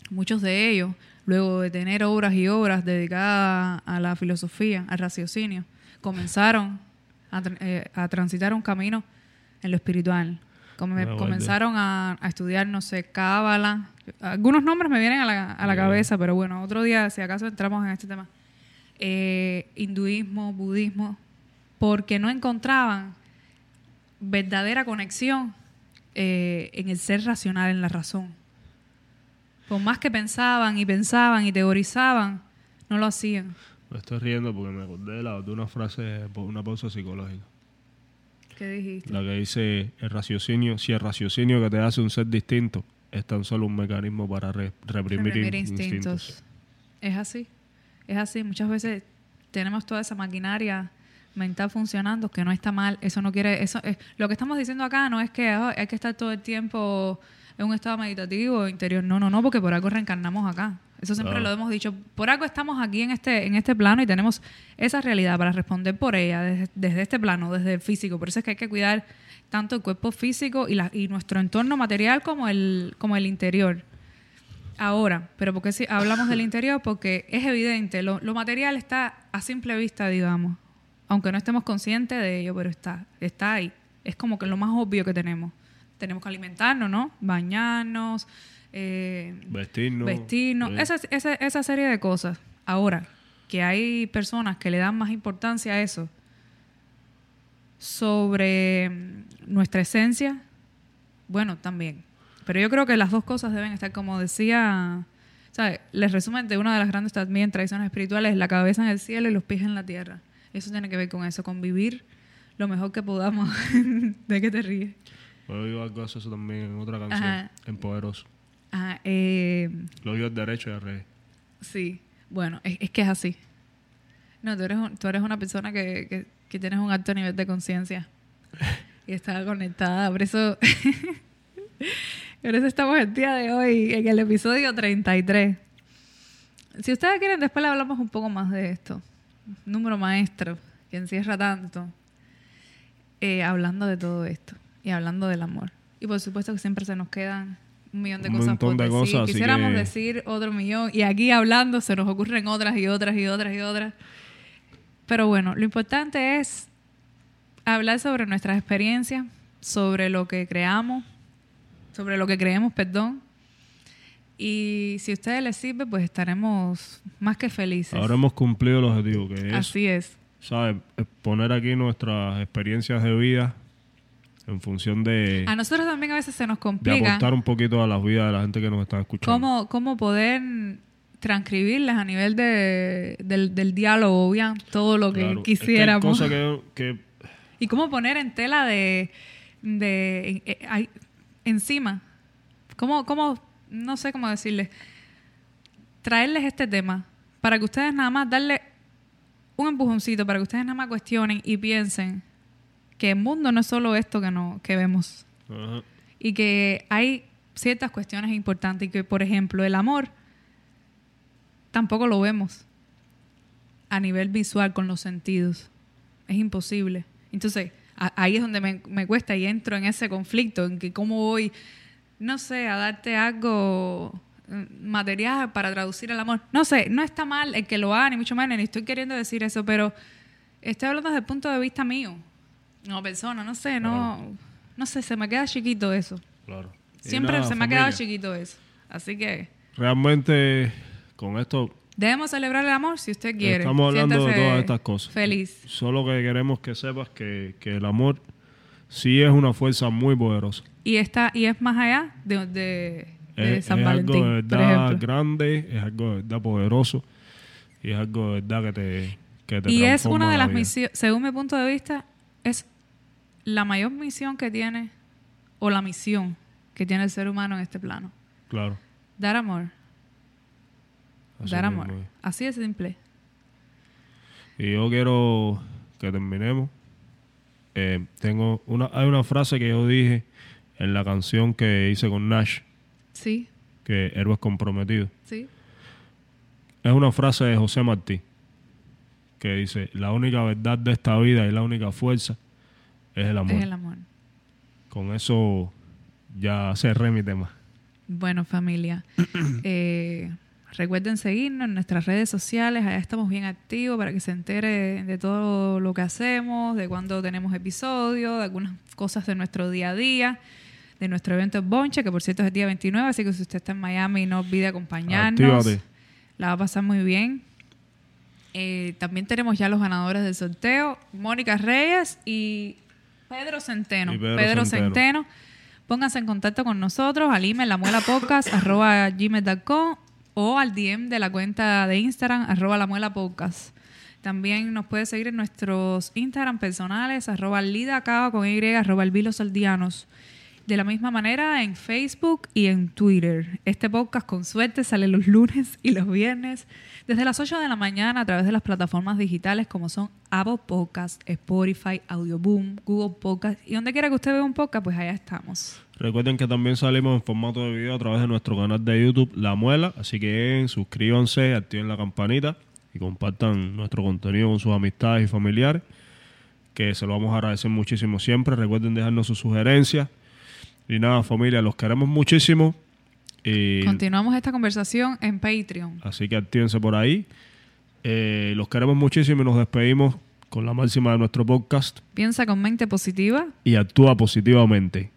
muchos de ellos, luego de tener obras y obras dedicadas a la filosofía, al raciocinio, comenzaron a, eh, a transitar un camino en lo espiritual. Comenzaron a, a estudiar, no sé, cábala. Algunos nombres me vienen a la, a la Bien. cabeza, pero bueno, otro día, si acaso entramos en este tema. Eh, hinduismo, budismo, porque no encontraban verdadera conexión eh, en el ser racional, en la razón. Por más que pensaban y pensaban y teorizaban, no lo hacían. Me estoy riendo porque me acordé de, una frase, una pausa psicológica. ¿Qué dijiste? La que dice el raciocinio, si el raciocinio que te hace un ser distinto es tan solo un mecanismo para re- reprimir, Reprimir in- instintos. instintos. Es así. Es así. Muchas veces tenemos toda esa maquinaria mental funcionando que no está mal. Eso no quiere. eso es, Lo que estamos diciendo acá no es que ah, hay que estar todo el tiempo en un estado meditativo interior. No, no, no, porque por algo reencarnamos acá. Eso siempre Claro. lo hemos dicho. Por algo estamos aquí en este, en este plano y tenemos esa realidad para responder por ella desde, desde este plano, desde el físico. Por eso es que hay que cuidar tanto el cuerpo físico y, la, y nuestro entorno material como el, como el interior. Ahora, pero porque si hablamos del interior, porque es evidente, lo, lo material está a simple vista, digamos, aunque no estemos conscientes de ello, pero está, está ahí. Es como que lo más obvio que tenemos. Tenemos que alimentarnos, ¿no? Bañarnos, eh, Vestirnos. vestirnos, esa, esa, esa serie de cosas. Ahora, que hay personas que le dan más importancia a eso sobre mm, nuestra esencia, bueno, también. Pero yo creo que las dos cosas deben estar, como decía, ¿sabes? Les resumen de una de las grandes también tradiciones espirituales, la cabeza en el cielo y los pies en la tierra. Eso tiene que ver con eso, con vivir lo mejor que podamos. ¿De qué te ríes? Yo digo algo de eso también en otra canción, Ajá. en Poderoso. Ah, eh, Lo digo al derecho y al revés. Sí, bueno, es, es que es así. No, tú eres, un- tú eres una persona que, que, que tienes un alto nivel de conciencia y está conectada. Por eso, por eso estamos el día de hoy en el episodio 33. Si ustedes quieren, después le hablamos un poco más de esto. Número maestro que encierra tanto. eh, hablando de todo esto y hablando del amor. Y por supuesto que siempre se nos quedan un millón de Un cosas montón por de decir. cosas, Quisiéramos que- decir otro millón y aquí hablando se nos ocurren otras y otras y otras y otras. Pero bueno, lo importante es hablar sobre nuestras experiencias, sobre lo que creamos, sobre lo que creemos, perdón. Y si a ustedes les sirve, pues estaremos más que felices. Ahora hemos cumplido el objetivo, que es, Así es. ¿sabes? Poner aquí nuestras experiencias de vida en función de, A nosotros también a veces se nos de complica aportar un poquito a las vidas de la gente que nos está escuchando. cómo, cómo poder transcribirles a nivel de, del, del diálogo bien todo lo que Claro. Es que hay quisiéramos. cosas que, que Y cómo poner en tela de, de en- eh, ay, encima. Cómo, cómo, no sé cómo decirles, traerles este tema para que ustedes nada más darle un empujoncito, para que ustedes nada más cuestionen y piensen que el mundo no es solo esto que, no, que vemos y que hay ciertas cuestiones importantes y que, por ejemplo, el amor tampoco lo vemos a nivel visual con los sentidos. Es imposible. Entonces, a- ahí es donde me, me cuesta y entro en ese conflicto, en que cómo voy, no sé, a darte algo mm, material para traducir el amor. No sé, no está mal el que lo haga, ni mucho menos, ni estoy queriendo decir eso, pero estoy hablando desde el punto de vista mío, como persona, no sé, no, no sé, se me queda chiquito eso. Claro. Siempre nada, se me ha quedado chiquito eso. Así que Realmente, con esto, debemos celebrar el amor si usted quiere. Estamos hablando de todas estas cosas. Feliz. solo que queremos que sepas que, que el amor sí es una fuerza muy poderosa. Y está y es más allá de, de, de Es, San es Valentín, algo de verdad grande, es algo de verdad poderoso y es algo de verdad que te, que te Y es una de la las misiones, según mi punto de vista, es la mayor misión que tiene, o la misión que tiene el ser humano en este plano. Claro. Dar amor. Así Dar amor. es. Así de simple. Y yo quiero que terminemos. Eh, tengo una, hay una frase que yo dije en la canción que hice con Nash, Sí, que Héroes Comprometidos. sí. Es una frase de José Martí, que dice, la única verdad de esta vida y la única fuerza es el amor. Es el amor. Con eso ya cerré mi tema. Bueno, familia, eh, recuerden seguirnos en nuestras redes sociales. Allá estamos bien activos para que se entere de todo lo que hacemos, de cuando tenemos episodios, de algunas cosas de nuestro día a día, de nuestro evento en Bonche, que por cierto es el día 29. Así que si usted está en Miami, no olvide acompañarnos. Actívate. La va a pasar muy bien. Eh, también tenemos ya los ganadores del sorteo, Mónica Reyes y Pedro Centeno. Y Pedro Centeno. Centeno. Pónganse en contacto con nosotros al email la muela podcast arroba gmail.com o al DM de la cuenta de Instagram arroba la muela podcast. También nos puede seguir en nuestros Instagram personales arroba lidacaba con y arroba elvilos aldianos. De la misma manera en Facebook y en Twitter. Este podcast con suerte sale los lunes y los viernes desde las 8 de la mañana a través de las plataformas digitales como son Apple Podcast, Spotify, Audioboom, Google Podcast y donde quiera que usted vea un podcast, pues allá estamos. Recuerden que también salimos en formato de video a través de nuestro canal de YouTube La Muela, así que suscríbanse, activen la campanita y compartan nuestro contenido con sus amistades y familiares, que se lo vamos a agradecer muchísimo siempre. Recuerden dejarnos sus sugerencias. Y nada, familia, los queremos muchísimo. Y Continuamos esta conversación en Patreon. así que actívense por ahí. Eh, los queremos muchísimo y nos despedimos con la máxima de nuestro podcast. Piensa con mente positiva Y actúa positivamente.